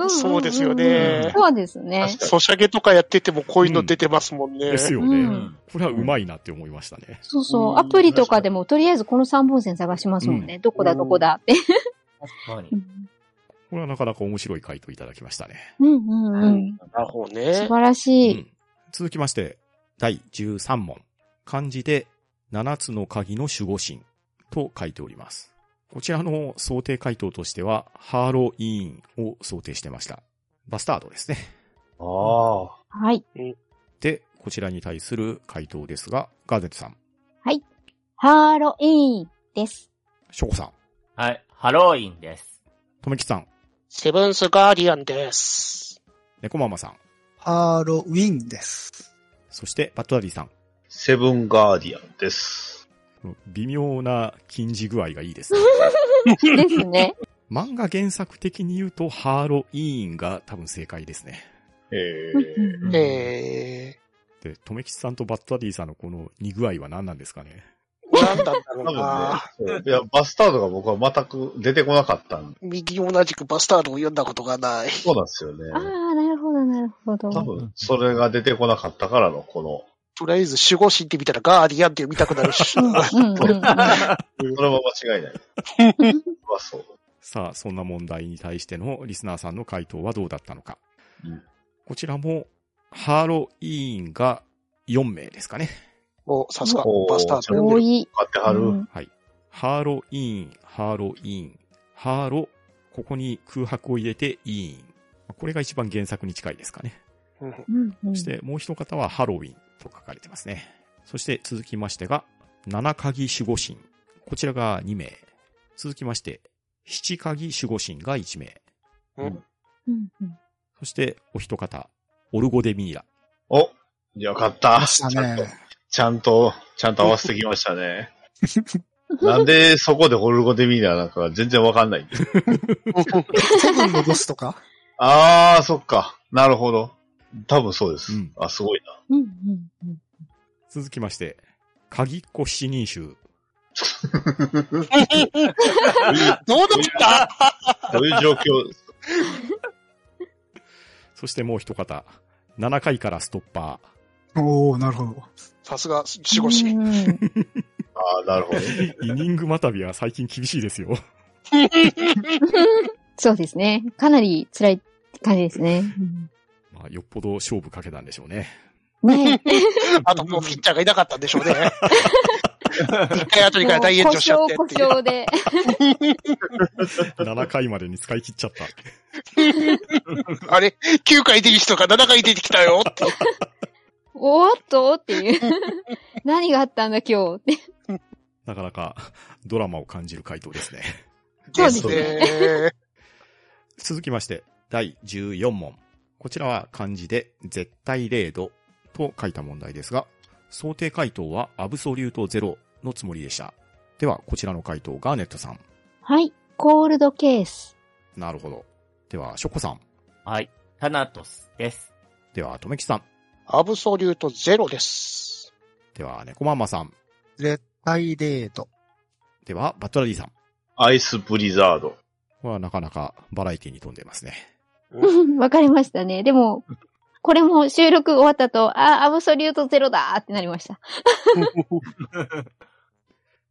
んんんん
そうですよね
そうですね。
ソシャゲとかやっててもこういうの出てますもんね。
ですよね。
うん
これはうまいなって思いましたね。
そうそうう。
ん
アプリとかでもとりあえずこの3本線探しますもんね。どこだどこだって。
確かに
う。ん
これはなかなか面白い回答いただきましたね。
うんうんうん。
なるほど
素
ね。
晴らしい。
うん続きまして、第13問。漢字で7つの鍵の守護神と書いております。こちらの想定回答としては、ハーロイーンを想定してました。バスタードですね。
ああ。
はい。
で、こちらに対する回答ですが、ガーゼットさん、
ハロウィーンです。
ショコさん、
はい。ハロウィンです。
とめきさん、
セブンスガーディアンです。
猫まんまさん、
ハロウィンです。
そしてバットダディさん。
セブンガーディアンです。
微妙な禁じ具合がいいですね。
ですね。
漫画原作的に言うと、ハーロイーンが多分正解ですね。
え
うんうんうん
え
で、とめきさんとバットダディさんのこの似具合は何なんですかね？
ー、なんだろ
多
う
分ね。いや、バスタードが僕は全く出てこなかったん
右同じくバスタードを読んだことがない。
そうなんですよね
あ。あ、なるほど、なるほど。
多分、それが出てこなかったからの、この、
とりあえず守護神って見たらガーディアンって読みたくなるし。
それは間違いない。はそう。
さあ、そんな問題に対してのリスナーさんの回答はどうだったのか。
うん
こちらも、ハーロイーンが4名ですかね。
もう、さすがバスタード読んでる。
多い。
買ってはる。
うん
はい。ハーロイーン、ハーロイーン、ハーロ、ここに空白を入れてイーン。これが一番原作に近いですかね。
うん
そしてもう一方はハロウィンと書かれてますね。そして続きましてが、七鍵守護神。こちらが2名。続きまして、七鍵守護神が1名。
うん。
うんうん
そして、お一方、オルゴデミーラ。
およかった。
ましたね。
ちゃんと、ちゃんと合わせてきましたね。なんでそこでホルゴデミーナなんか全然わかんないんです。
セブンのボスとか？
あー、そっか。なるほど。多分そうです。
うん
あ、すごいな。
うんうんうん
続きまして、鍵っ子七人衆。
どうなった
どういう状況？ですか
そしてもう一方、7回からストッパ
おー、なるほど。
さすが、守護神。
うん
あー、なるほど。
ー。イニングまたびは最近厳しいですよ。
そうですね。かなり辛い感じですね。うん
まあ、よっぽど勝負かけたんでしょうね。
ね
あともうピッチャーがいなかったんでしょうね。一回後にから大炎上しちゃって
故
っていう。
障で。
7回までに使い切っちゃった。
あれ ?9 回出る人が7回出てきたよって。
おーっとっていう。何があったんだ今日って。
なかなかドラマを感じる回答ですね。
そうです
ね。
続きまして、第14問。こちらは漢字で絶対0度と書いた問題ですが、想定回答はアブソリュートゼロのつもりでした。では、こちらの回答、ガーネットさん。
はい。コールドケース。
なるほど。では、ショコさん。
はい。タナトスです。
では、とめきさん。
アブソリュートゼロです。
では、猫マンマさん。
絶対0度。
では、バットラディさん。
アイスブリザード。
はなかなかバラエティに富んでますね。
わかりましたね。でも、これも収録終わったと、あ、アブソリュートゼロだーってなりました。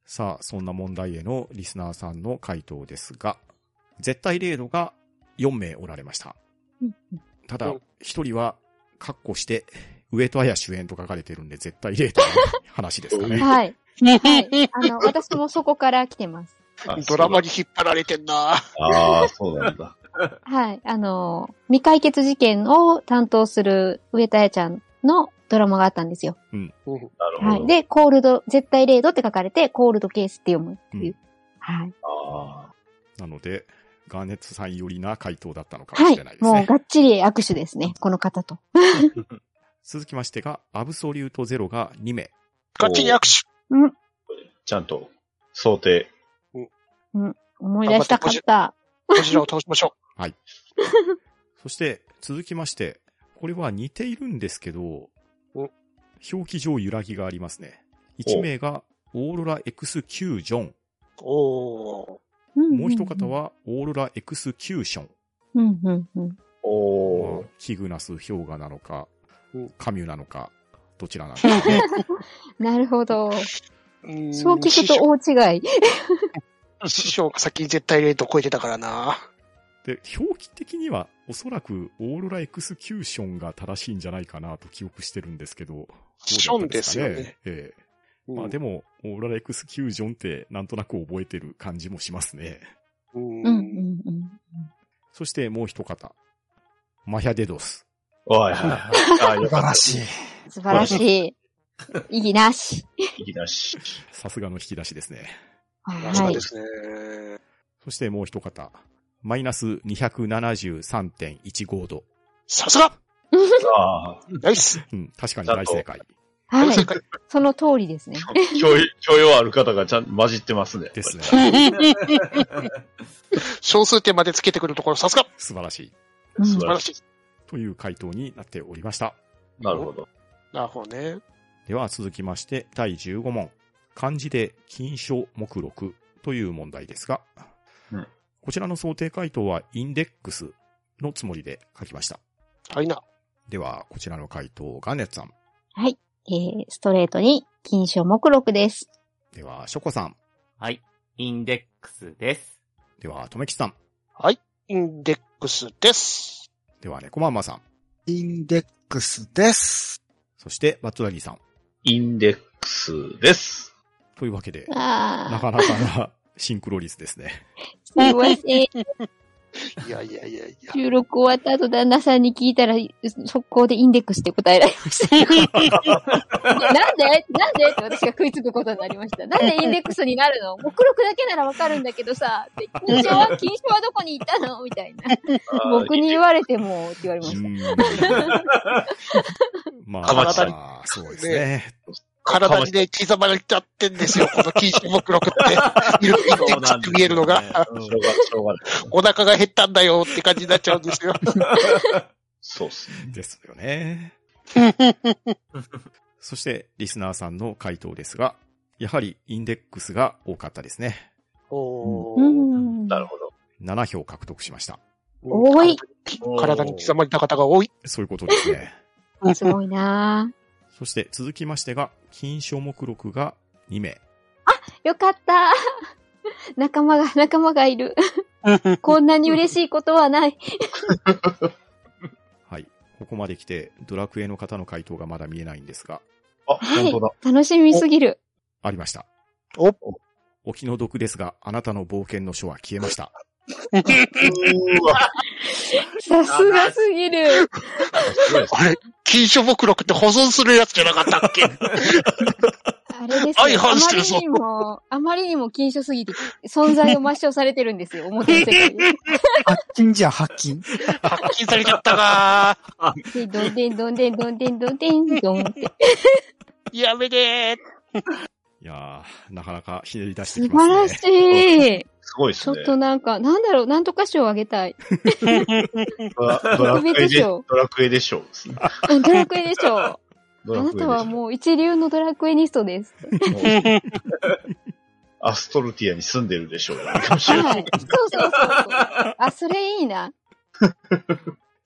さあ、そんな問題へのリスナーさんの回答ですが、絶対0度が4名おられました。ただ
うん、
一人は、カッコして、上戸彩主演と書かれてるんで、絶対0度の話ですかね。
はい。はい。あの、私もそこから来てます。
あ
ドラマに引っ張られてんな。
ああ、そうなんだ。
はい。あの、未解決事件を担当する上田彩ちゃんのドラマがあったんですよ。
なるほど。
はい。で、コールド、絶対0度って書かれて、コールドケースって読むっていう。
うん
はい。
あ
なので、ガーネットさん寄りな回答だったのかも
はい
しれない。ですね。
もうがっちり握手ですね。この方と。
続きましてが、アブソリュートゼロが2名。
ガッチリ握手。
あ、ちゃんと想定。
思い出したかった。
こちらを倒しましょ
そして、続きまして、これは似ているんですけど
お、
表記上揺らぎがありますね。1名が、オーロラ XQ ジョン。
う。お
もう一方は、オーロラエクスキューション。
うんうんうん。
おー。
キグナス氷河なのか
うん、
カミュなのか、どちらなんですかね。
なるほど。
ー。
そう聞くと大違い。
師匠が先に絶対0度超えてたからな。
で、表記的には、おそらく、オーロラエクスキューションが正しいんじゃないかなと記憶してるんですけど。
ションですよね。
ええ
うん
まあでも、オーロラエクスキュージョンってなんとなく覚えてる感じもしますね。
うん
うんうんうん。
そしてもう一方。マヒャデドス。
おい、はい。
素晴。らしい。
素晴らしい。意義なし。
いきなし。
さすがの引き出しですね。
はい
まさかで。すね。
そしてもう一方。マイナス273.15度。
さすが
ああ、
ナイス
うん、確かに大正解
はいその通りですね。
教養、教養ある方がちゃんと混じってますね。
ですね。
小数点までつけてくるところ、さすが
素晴らしい。
うん
素晴らしい。
という回答になっておりました。
なるほど。
なるほどね。
では続きまして第15問。漢字で金書目録という問題ですが、
うん
こちらの想定回答はインデックスのつもりで書きました。
はいな。
では、こちらの回答、ガネッツさん。
はい。えー、ストレートに金賞目録です。
では、ショコさん。
はい。インデックスです。
では、とめきさん。
はい。インデックスです。
では、ねこまんまさん。
インデックスです。
そして、バットダディさん。
インデックスです。
というわけで、
あ
なかなかなシンクロ率ですね。
ー、すいません。
いやいやいやいや。
収録終わった後、旦那さんに聞いたら、速攻でインデックスって答えられました。なんで？なんで？って私が食いつくことになりました。なんでインデックスになるの？目録だけならわかるんだけどさ、金賞は、金賞はどこに行ったの？みたいな。僕に言われても、って言われました。
まあ、そうですね。
体にね、刻まれちゃってんですよ、この禁止目録って。いる、インデックスって見えるのが。お腹が減ったんだよって感じになっちゃうんですよ。
そうっすね。
ですよね。そして、リスナーさんの回答ですが、やはりインデックスが多かったですね。
う
おー
ん。
なるほど。
7票獲得しました。
多い。
体に刻まれた方が多い。
そういうことですね。
すごいな
そして続きましてが、金賞目録が2名。
よかった。仲間が、仲間がいる。こんなに嬉しいことはない。
はい。ここまで来て、ドラクエの方の回答がまだ見えないんですが、
あ、
はい
本当だ。。
楽しみすぎる。
ありました。
お
お気の毒ですが、あなたの冒険の書は消えました。
うーわ。
さすがすぎる。
あれ禁書目録って保存するやつじゃなかったっけ？
あれです
相
よ。あまりにも、あまりにも禁書すぎて、存在を抹消されてるんですよ、表の世界で。
発金じゃ発金。
発禁されちゃったか
で、どんでんどんでんどんでんどんでんどんって。
やめでー。
いやー、なかなかひねり出してきますね。
素晴らしい。
すごいですね。
ちょっとなんか、なんだろう、なんとか賞あげたい。
ドラドラクエで、ドラクエでしょうですね。
うんドラクエでしょう。
ドラクエでしょ
あなたはもう一流のドラクエニストです。
アストルティアに住んでるでしょう
はい。そうそうそうそう。あ、それいいな。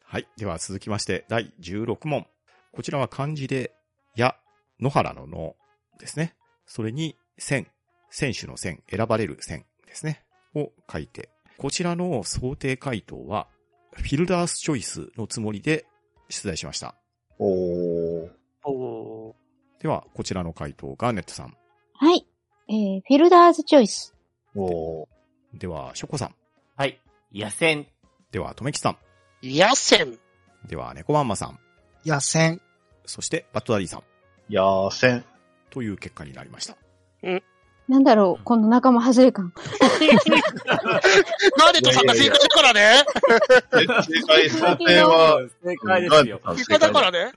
はい。では続きまして、第16問。こちらは漢字で、や、野原の野ですね。それに、選、選手の選、選ばれる選ですね。を書いて、こちらの想定回答は、フィルダースチョイスのつもりで出題しました。
おー。
おー
では、こちらの回答、ガーネットさん。
はい。えー、フィルダーズチョイス。
おー。
では、ショコさん。
はい。野戦。
では、とめきさん。
野戦。
では、猫まんまさん。
野戦。
そして、バットダディさん。
野戦。
という結果になりました。
なんだろう、この仲間外れ感。
ガーネットさんが正解だからね？
正解想定は、
正解ですよ。
うん
正解だからね。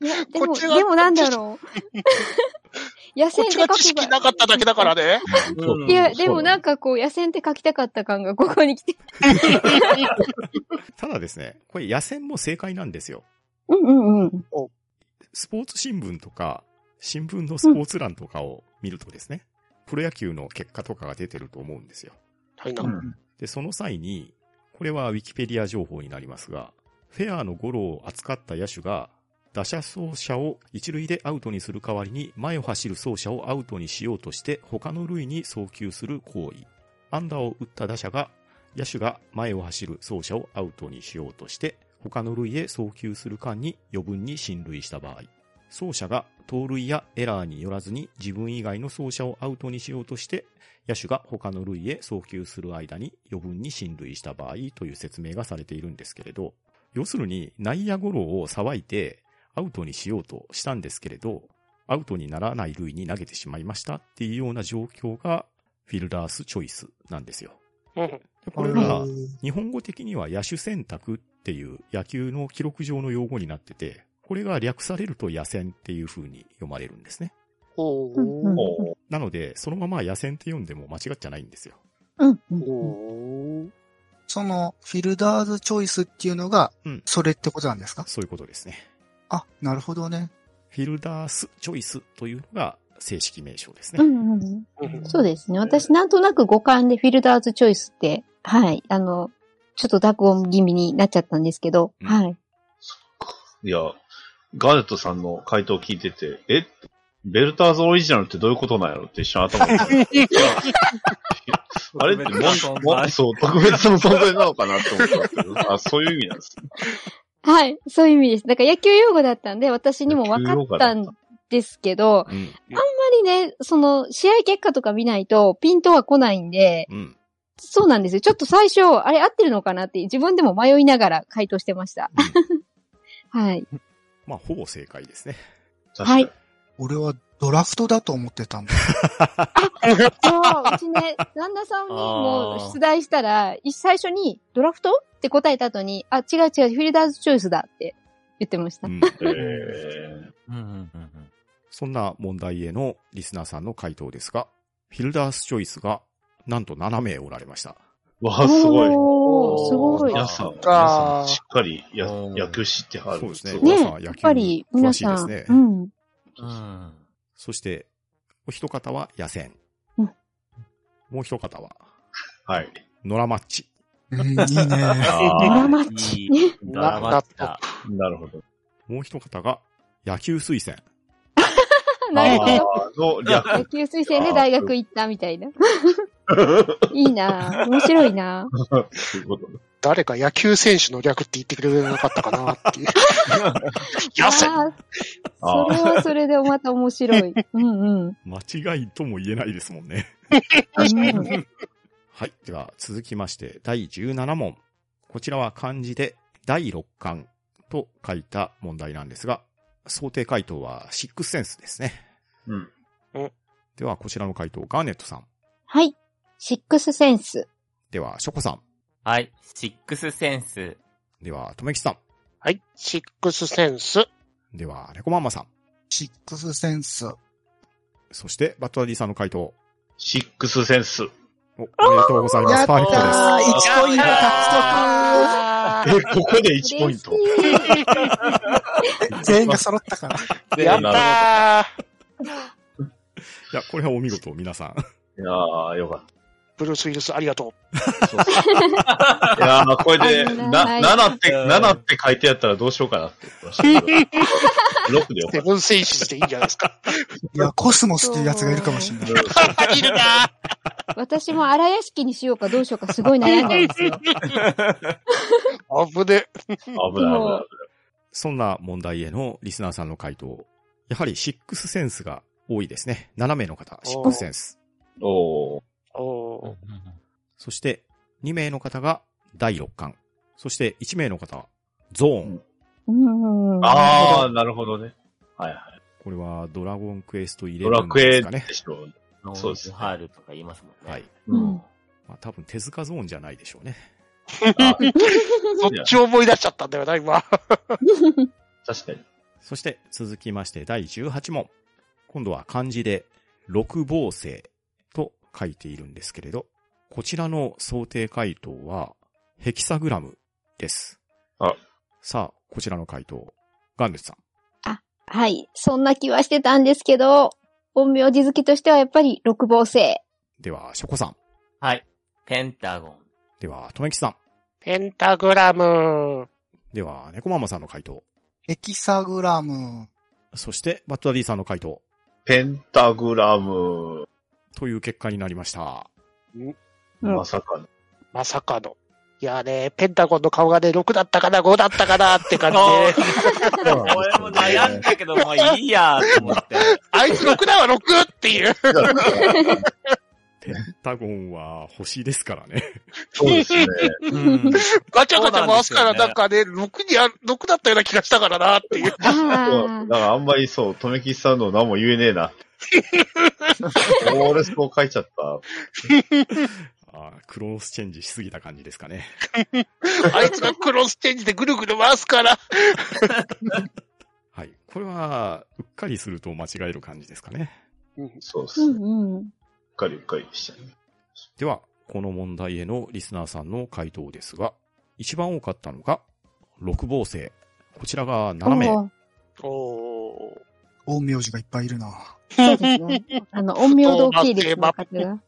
いや、でも、でもなんだろう。野戦って書け
が知識なかっただけだからね。
うん
いや、でもなん
か、
かこう、野戦って書きたかった感がここに来て。
ただですね、これ野戦も正解なんですよ。
うんうんうん。
スポーツ新聞とか、新聞のスポーツ欄とかを見るとですね、プロ野球の結果とかが出てると思うんですよ。
はいな。
うん
で、その際に、これはウィキペディア情報になりますが、フェアのゴロを扱った野手が、打者走者を一塁でアウトにする代わりに前を走る走者をアウトにしようとして他の塁に送球する行為。アンダーを打った打者が、野手が前を走る走者をアウトにしようとして他の塁へ送球する間に余分に進塁した場合。走者が盗塁やエラーによらずに自分以外の走者をアウトにしようとして野手が他の塁へ送球する間に余分に進塁した場合という説明がされているんですけれど、要するに内野ゴロをさばいてアウトにしようとしたんですけれど、アウトにならない塁に投げてしまいましたっていうような状況がフィルダースチョイスなんですよ。これが日本語的には野手選択っていう野球の記録上の用語になってて、これが略されると野戦っていう風に読まれるんですね。
お
おー
なので、そのまま野戦って読んでも間違っちゃないんですよ。
うんうんうん。
おー
その、フィルダーズチョイスっていうのが
うん、
それってことなんですか、
そういうことですね。
あ、なるほどね。
フィルダースチョイスというのが正式名称ですね。
うんうん
うん
そうですね。私なんとなく五感でフィルダーズチョイスって、はい、あの、ちょっと濁音気味になっちゃったんですけど、
うん
はい。
いや、ガーネットさんの回答を聞いてて、え？ベルターズオリジナルってどういうことなんやろって一瞬頭に。あれってもんもん、そう、特別な存在なのかなって思ったんですけど、あ、そういう意味なんですね。
はい、そういう意味です。だから野球用語だったんで、私にも分かったんですけど、
うん。
あんまりね、その、試合結果とか見ないと、ピントは来ないんで、
うん。
そうなんですよ。ちょっと最初、あれ合ってるのかなって自分でも迷いながら回答してました。はい。
まあ、ほぼ正解ですね。
はい
俺はドラフトだと思ってたんだ。
そう、うちね、旦那さんにも出題したら、い最初にドラフトって答えた後に、あ、違う違う、フィルダーズチョイスだって言ってました。
そんな問題へのリスナーさんの回答ですが、フィルダースチョイスがなんと7名おられました。
わあ、すごい。
おー、すごい。
皆さん、さん、しっかりや
うん
野球知ってはる。
そうですね
ごい
ね
皆さ
やっぱり皆さん、
詳しいですね
うん。
うん。
そして、お一方は野戦。
うん
もう一方は、
はい。
ノラマッチ。
うん、いいね。
あ
ドラ
ー
マッチ。
いいドラマだ。
なるほど。
もう一方が、野球推薦。
なるほど。野球推薦で大学行ったみたいな。いいなぁ面白いなぁ
そういうことね
誰か野球選手の略って言ってくれなかったかなっていう。野戦
それはそれでまた面白い。うんうん。
間違いとも言えないですもんね。
うん
はい。では、続きまして、第17問。こちらは漢字で、第六感と書いた問題なんですが、想定回答はシックスセンスですね。
うん。
では、こちらの回答、ガーネットさん。
はい。シックスセンス。
では、ショコさん。
はい。シックスセンス。
では、とめきさん。
はい。シックスセンス。
では、ネコマンマさん。
シックスセンス。
そして、バットダディさんの回答。
シックスセンス。
お、おめでとうございます。パーフェクトです。
ー !1 ポイント獲
あ
え、ここで1ポイント。
全員が揃ったから。
ーやったー
いや、これはお見事、皆さん。
いやー、よかっ
ブルース・ウィルスありがと
た。そうそう いやー、これで、
はい
な、7って、
うん
7って書いてあったらどうしようかなって言ってましたけど。6でよ
セブンセンシズでいいんじゃないですか。
いや、コスモスっていうやつがいるかもしれない。
た。
いるな
私も荒屋敷にしようかどうしようかすごい悩んだんですよ。
ね。
危ない危ない
そんな問題へのリスナーさんの回答。やはりシックスセンスが多いですね。7名の方、シックスセンス。
おー。
そして、2名の方が第六感。そして、1名の方はゾーン。
うん。
あー、なるほどね。はいはい。
これはドラゴンクエスト11
ドラクエ
ですかね
で。しょう。
ノー
そうです
ズハールとか言いますもんね。
はい。
うん。
まあ多分手塚ゾーンじゃないでしょうね。
あ
そっち思い出しちゃったんだよな、今。
確かに。
そして、続きまして第18問。今度は漢字で、六芒星と書いているんですけれど、こちらの想定回答は、ヘキサグラムです。
あ
さあ、こちらの回答、ガンデスさん。
はい。そんな気はしてたんですけど、本名字好きとしてはやっぱり六芒星。
では、ショコさん。
はい。ペンタゴン。
では、とめきさん。
ペンタグラム。
では、ネコママさんの回答。
ヘキサグラム。
そして、バットダディさんの回答。
ペンタグラム。
という結果になりました。
うん
まさかの。
まさかの。いやね、ペンタゴンの顔がね、6だったかな、5だったかなって感じで。
俺も悩んだけど、もういいやと思って。
あいつ6だわ、6っていう。
ペンタゴンは星ですからね。
そうですね。
うん。
ガチャガチャ回すからなんかね、6にあ、6だったような気がしたからなっていう。
だ。からあんまりそう、とめきさんの何も言えねえな。俺そう書いちゃった。
あークロノスチェンジしすぎた感じですかね。
あいつがクロスチェンジでぐるぐる回すから。
はい。これは、うっかりすると間違える感じですかね。
そうっすね。う
うんうん。
っかりうっかりでしたね。
では、この問題へのリスナーさんの回答ですが、一番多かったのが、六芒星。こちらが7名。
おー
おー。
陰陽師がいっぱいいるな。
そうですね。あの、陰陽道系列の方が。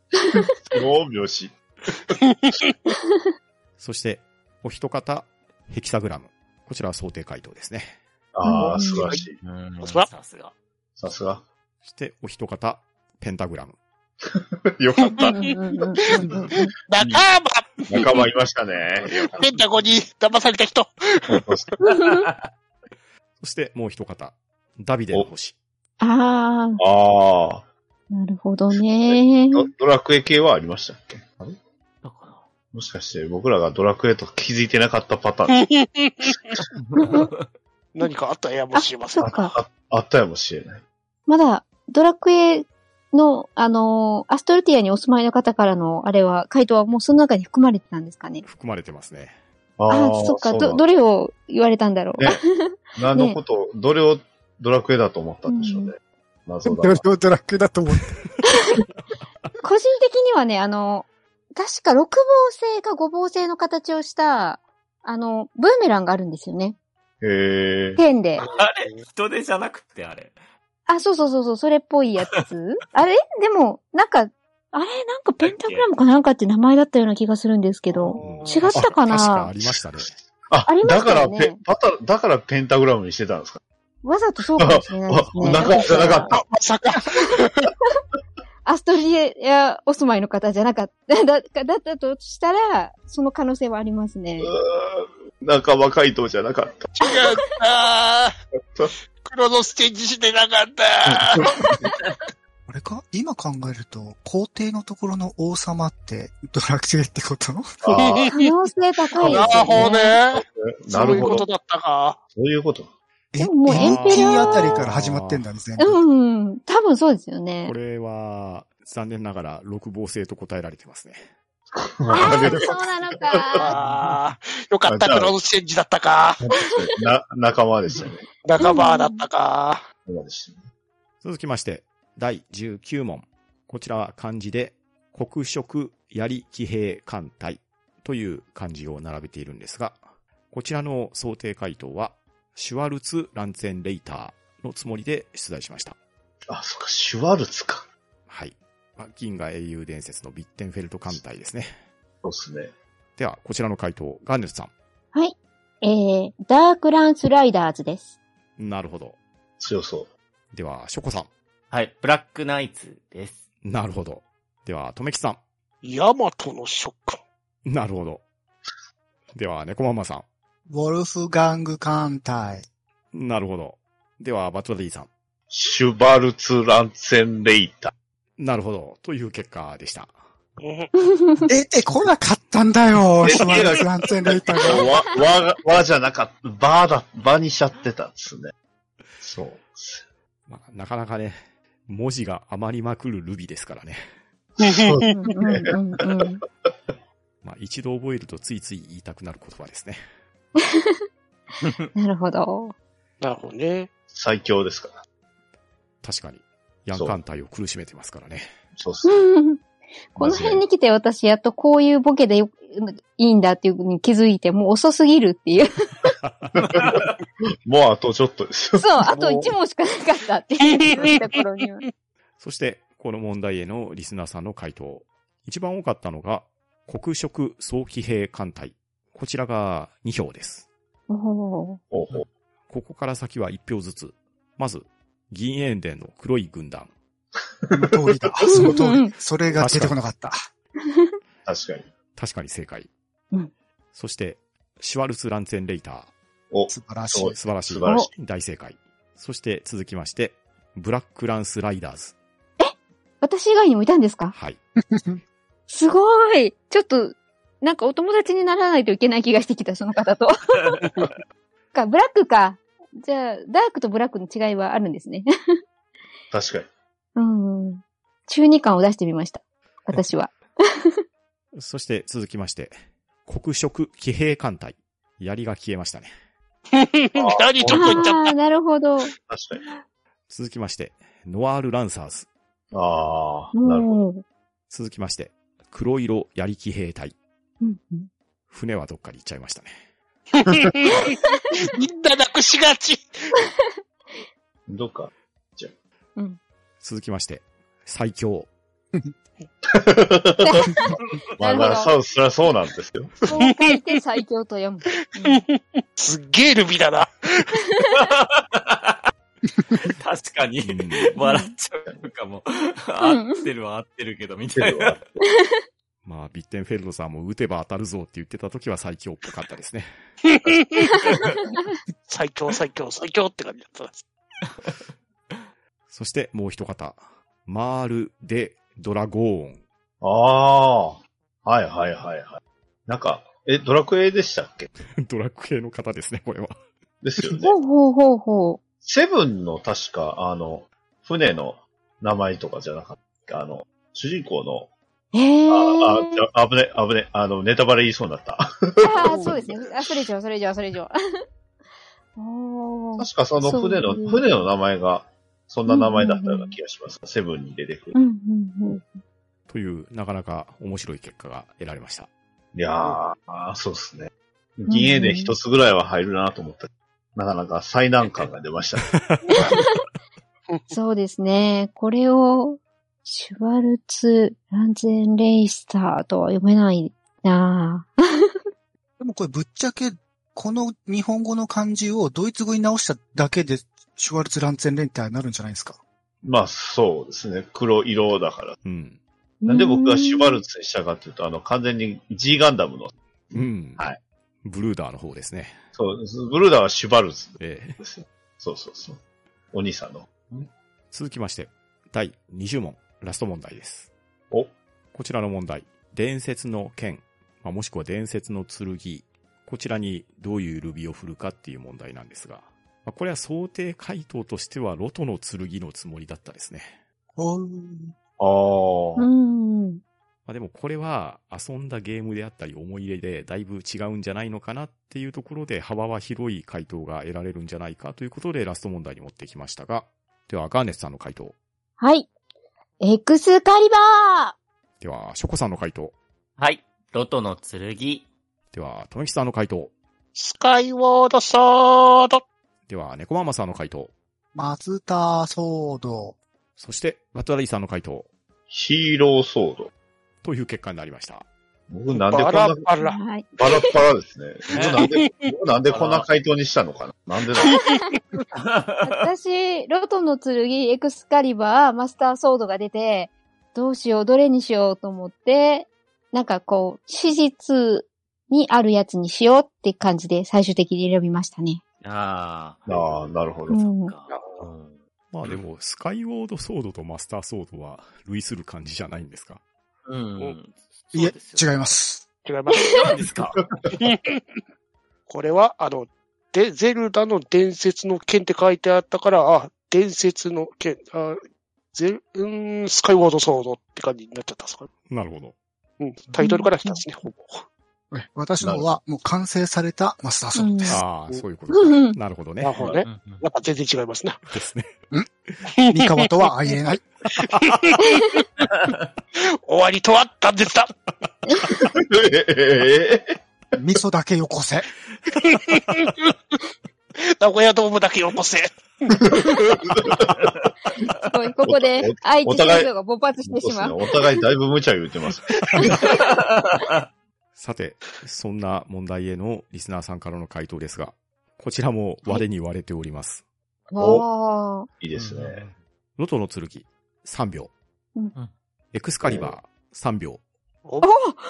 大拍子。
そして、お一方、ヘキサグラム。こちらは想定回答ですね。
ああ、素晴らしい。
うん
さすが
さすが。
そして、お一方、ペンタグラム。
よかった。
仲間
仲間いましたね。
ペンタゴンに騙された人。
そして、もう一方、ダビデの星。
ああ、
ああ。
なるほどね。
ドドラクエ系はありましたっけ？あれ？
だか
もしかして僕らがドラクエと気づいてなかったパターン
何かあったやも
あ、
しれません
そっ。か。
ああったやもしれない。
まだ、ドラクエの、あのーアストルティアにお住まいの方からの、あれは、回答はもうその中に含まれてたんですかね？
含まれてますね。
ああー、そっか。ど、どれを言われたんだろう。
ね何のこと、どれをドラクエだと思ったんでしょうね。謎だな。
ドドラクエだと思って。
個人的にはね、あの、確か六芒星か五芒星の形をした、あの、ブーメランがあるんですよね。
へえ。
ペンで。
あれ？人手じゃなくてあれ？
あ、そうそうそうそう、それっぽいやつ。あれ？でも、なんか、あれ？なんかペンタグラムかなんかって名前だったような気がするんですけど。
うん
違ったかな？
あ確かありましたね。
あ
ありま
だから
したよね
ペ、だから、だからペンタグラムにしてたんですか？
わざとそうかもしれないですね。
あなかったなかった
あ、まさか。
アストリアお住まいの方じゃなかった。だ、だったとしたら、その可能性はありますね。
うーん仲間回答じゃなかった。
違った。クロノスチェンジしてなかった。
あれか？今考えると、皇帝のところの王様ってドラクエってこと？
可能性高いですよ
なるほど
ね。
ね。
な
そう
るほど。
いうことだったか。
そういうこと。
え
でももうエンペラー
あたりから始まってんだね、全部。
うん、多分そうですよね
こ。れは、残念ながら、六芒星と答えられてますね。
ああ、そうなのか。
ああ、よかった、クロノスチェンジだったか。
な、仲間でしたね。
仲間だったか。
仲間でしたね。
続きまして、第19問。こちらは漢字で、黒色槍騎兵艦隊という漢字を並べているんですが、こちらの想定回答は、シュワルツ・ランツェン・レイターのつもりで出題しました。
あ、そっか、シュワルツか。
はい。まあ銀河英雄伝説のビッテンフェルト艦隊ですね。
そうっすね。
では、こちらの回答、ガーネットさ
はい。えー、ダークランスライダーズです。
ん。なるほど。
強そう。
では、ショコさ
はい。ブラックナイツです。
ん。なるほど。では、とめきさ
ヤマトのショック。
ん。なるほど。では、猫ママさ
ウォルフガング艦隊。
ん。なるほど。では、バトラディさん。
シュバルツ・ランツェン・レイタ。
なるほど。という結果でした。
うん
出てこなかったんだよ、シュワルツ・ランツェン・レイターが。
わ、わが、わじゃなかった。バーだ、バにしちゃってたんですね。そうです。
まあ、なかなかね、文字が余りまくるルビですからね。
そう
うんうんうんうん。
まあ、一度覚えるとついつい言いたくなる言葉ですね。
なるほど。
なるほどね。
最強ですから。
確かに。ヤン艦隊を苦しめてますからね。
そうっすね。
この辺に来て私やっとこういうボケでよいいんだっていうのに気づいて、もう遅すぎるっていう。
もうあとちょっとですよ。
そう、あと1問しかなかったっていうところには。
そして、この問題へのリスナーさんの回答。一番多かったのが、黒色早期兵艦隊。こちらが2票です。
おー
ほうほう
ここから先は1票ずつ。まず、銀塩殿の黒い軍団。
その通りだ。その通
うん
り。それが出てこなかった。
確かに。
確かに正解。
うん
そして、シュワルツ・ランツェン・レイター。
お、
素晴らしい。
素晴らしい。
素晴らし
大正解。そして続きまして、ブラックランスライダーズ。
私以外にもいたんですか？
はい。
すごいちょっと、なんかお友達にならないといけない気がしてきた、その方と。か、ブラックか。じゃあ、ダークとブラックの違いはあるんですね。
確かに。
うん。中二感を出してみました。私は。
そして続きまして、黒色騎兵艦隊。槍が消えましたね。
何ちょっと言っちゃっ
ああー、なるほど。
確かに。
続きまして、ノワール・ランサーズ。
ああ、なるほど。
も
続きまして、黒色槍騎兵隊。
う、うんうん
船はどっかに行っちゃいましたね。
た。みんななくしがち。
どっか。
続きまして、最強。
まあ、
なるほど
サウスそりゃそうなんですよ。
そう書いて最強と読む。
すっげえルビだな。
確かに
うん、
笑っちゃうかも。合ってるは合ってるけど、みたいな。
まあ、ビッテンフェルドさんも撃てば当たるぞって言ってた時は最強っぽかったですね。
最強、最強、最強って感じだった。
そしてもう一方、マール・デ・ドラゴーン。
ああ。はいはいはいはい。なんか、え、ドラクエでしたっけ？
ドラクエの方ですね、これは。
ですよね。
ほうほうほうほ
セブンの確か、あの、船の名前とかじゃなかった。あの、主人公の、
う。へ
あ、
ー。
あ、じゃあ危ね、危ね、あの、ネタバレ言いそうになった。
ああ、そうですね。あ、それ以上、それ以上、それ以上。
確かその船の、船の名前が、そんな名前だったような気がします。セブンに出てくる。
うん、うん、うん。
という、なかなか面白い結果が得られました。
いやー、あーそうですね。銀英伝一つぐらいは入るなと思った。なかなか最難関が出ましたね。
そうですね。これを、シュワルツ・ランゼン・レイスターとは読めないなぁ。
でもこれぶっちゃけ、この日本語の漢字をドイツ語に直しただけで、シュワルツ・ランツェンレンターになるんじゃないですか？
まあそうですね。黒色だから。
うん。
なんで僕がシュバルツにしたかっていうと、あの、完全に G ガンダムの、
うん。
はい。
ブルーダーの方ですね。
そう、ブルーダーはシュバルツ
ええ
ですよ。そうそうそう。お兄さんの。
続きまして、第20問、ラスト問題です。
お
こちらの問題、伝説の剣、まあ、もしくは伝説の剣、こちらにどういうルビを振るかっていう問題なんですが、まあ、これは想定回答としてはロトの剣のつもりだったですね。
ああ、
うん。
まあ、でもこれは遊んだゲームであったり思い入れでだいぶ違うんじゃないのかなっていうところで幅は広い回答が得られるんじゃないかということでラスト問題に持ってきましたが、ではガーネスさんの回答。
はい。エクスカリバ
では、ショコさんの回答。
はい。ロトの剣。
では、とめきさんの回答。
スカイウォードソード。
では、猫ママさんの回答。
マズターソード。
そして、バトラリーさんの回答。
ヒーローソード。
という結果になりました。
僕なんでこ
バ
んな
ラ、バ
ー。
ラ。
はい。
バラッバラですね。僕なんで、僕なんでこんな回答にしたのかな？なんでだろう？
私、ロトの剣、エクスカリバー、マスターソードが出て、どうしよう、どれにしようと思って、なんかこう、史実にあるやつにしようって感じで最終的に選びましたね。
ああ。
ああ、なるほど。
うん。
かうん
まあでも、スカイウォードソードとマスターソードは類する感じじゃないんですか？
うん。
いえ、違い
ま
ます。
違います。
何ですか？
これは、あの、で、ゼルダの伝説の剣って書いてあったから、あ、伝説の剣、あ、ゼル、うーん、スカイウォードソードって感じになっちゃったんですかね。
なるほど。
うん、タイトルから来たんですね、ほぼ。
え私の方はもう完成されたマスターソードです。
ああ、そういうこと
うん
か。なるほどね
なる。ほどね。やっぱ全然違いますね。
ですね。
三河とは相入れない。
終わりとは断絶だ
ええ
味噌だけよこせ。
名古屋ドームだけよこせ。
すごい、ここで愛知戦争が勃発してしまう。
お互いだいぶ無茶言ってます。
さて、そんな問題へのリスナーさんからの回答ですが、こちらも割に割れております。
わー
いいですね。
ロトの剣、3秒
うん。
エクスカリバー、3秒。
お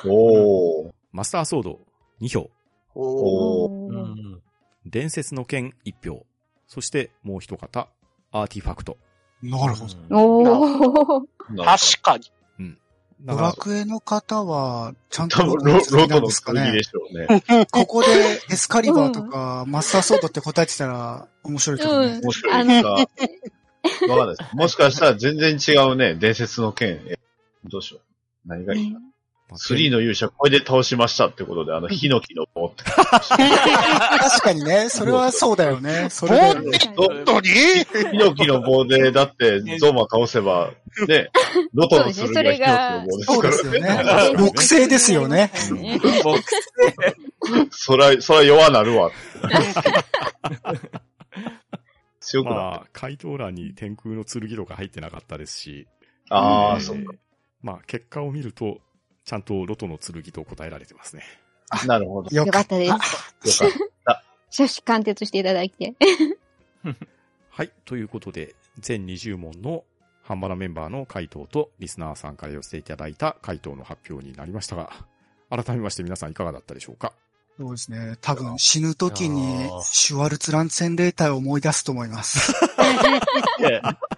おー。
マスターソード、2票。
お
おー。
うん
伝説の剣、1票。そして、もう一方、アーティファクト。
なるほど。
おー。
確かに。
ドラクエの方は、ちゃんと
多分ロ、ロ
好きですかね？
剣で。しょうね。
ここでエスカリバーとかマスターソードって答えてたら面白いけどね。
面白いですか？わかんないです。もしかしたら全然違うね、伝説の剣。えどうしよう。何がいいか。
まあ
3の勇者これで倒しましたってことで、あの、ヒノキの棒って。
確かにね、それはそうだよね。それ
本当に？
ヒノキの棒で、だって、ゾーマ倒せば、ね、ロトの剣がヒノキの棒です
そう
から
ですよね。木星ですよね。
ね。
僕、
そら、そら弱なるわ。強くな
まあ、回答欄に天空の剣とか入ってなかったですし、
ああ、
えー
そうか。
まあ、結果を見ると、ちゃんとロトの剣と答えられてますね。
なるほど。
よかっ。
たたです。
よかっ
少子貫徹していただいて。
はい。ということで、全20問のハンバナメンバーの回答とリスナーさんから寄せていただいた回答の発表になりましたが、改めまして皆さんいかがだったでしょうか？
そうですね。多分死ぬ時
い
にシュワルツランツェンレーターを思い出すと思います。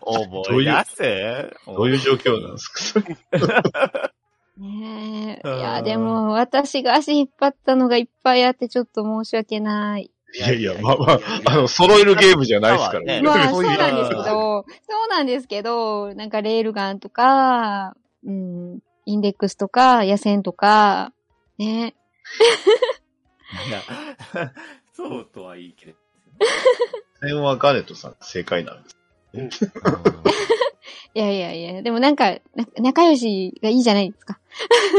思い出せ
どういう状況なんですか？
ねえ。
うん
いや、でも、私が足引っ張ったのがいっぱいあって、ちょっと申し訳ない。
いやいや、まあまあ、あの、揃えるゲームじゃないですからね。
ね
まあ、そうなんですけど、そうなんですけど、なんかレールガンとか、うん、インデックスとか、野戦とか、ね。
いや、そうとは言い切れ。
戦はガネットさん正解なんです。
いやいやいや、でもなんか、な仲良しがいいじゃないですか。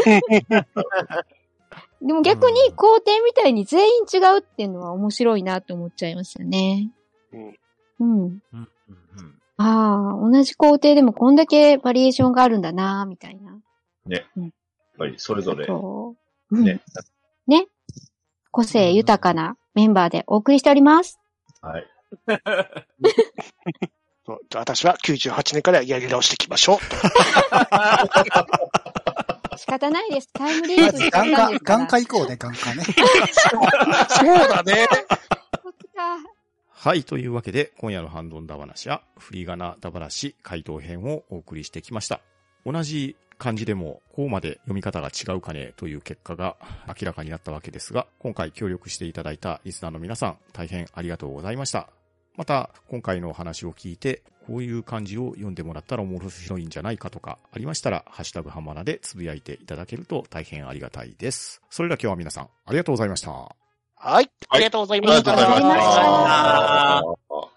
でも逆に皇帝みたいに全員違うっていうのは面白いなって思っちゃいましたね。
うん。
うん。
うんうんうん
ああ、同じ工程でもこんだけバリエーションがあるんだな、みたいな。
やっぱり、それぞれ、
そう。うん。
ね。
ね。個性豊かなメンバーでお送りしております。
はい。
私は98年からやり直していきましょう。
仕方ないです。タイムリ
ま
ープしちゃっ
ず眼科、
たんですから。
眼科行こうね、眼科ね。
そうだね。
はい。というわけで、今夜のハンドンダ話や、振り仮名ダ話回答編をお送りしてきました。同じ漢字でも、こうまで読み方が違うかねという結果が明らかになったわけですが、今回協力していただいたリスナーの皆さん、大変ありがとうございました。また、今回のお話を聞いて、こういう漢字を読んでもらったら面白いんじゃないかとかありましたら、ハッシュタグハンマナでつぶやいていただけると大変ありがたいです。それでは今日は皆さん、ありがとうございました。
はい。ありがとうござい
あり
ました。
がとうございまし
あ
た。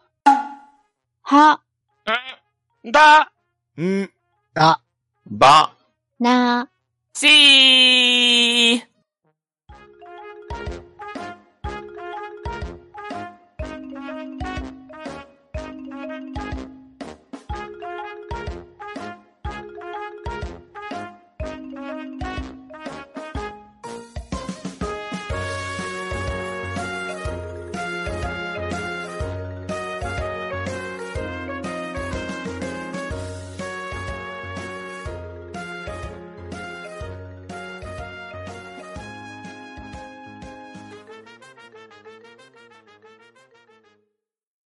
は、
だ、
ん
あ、
ば、
な、
しー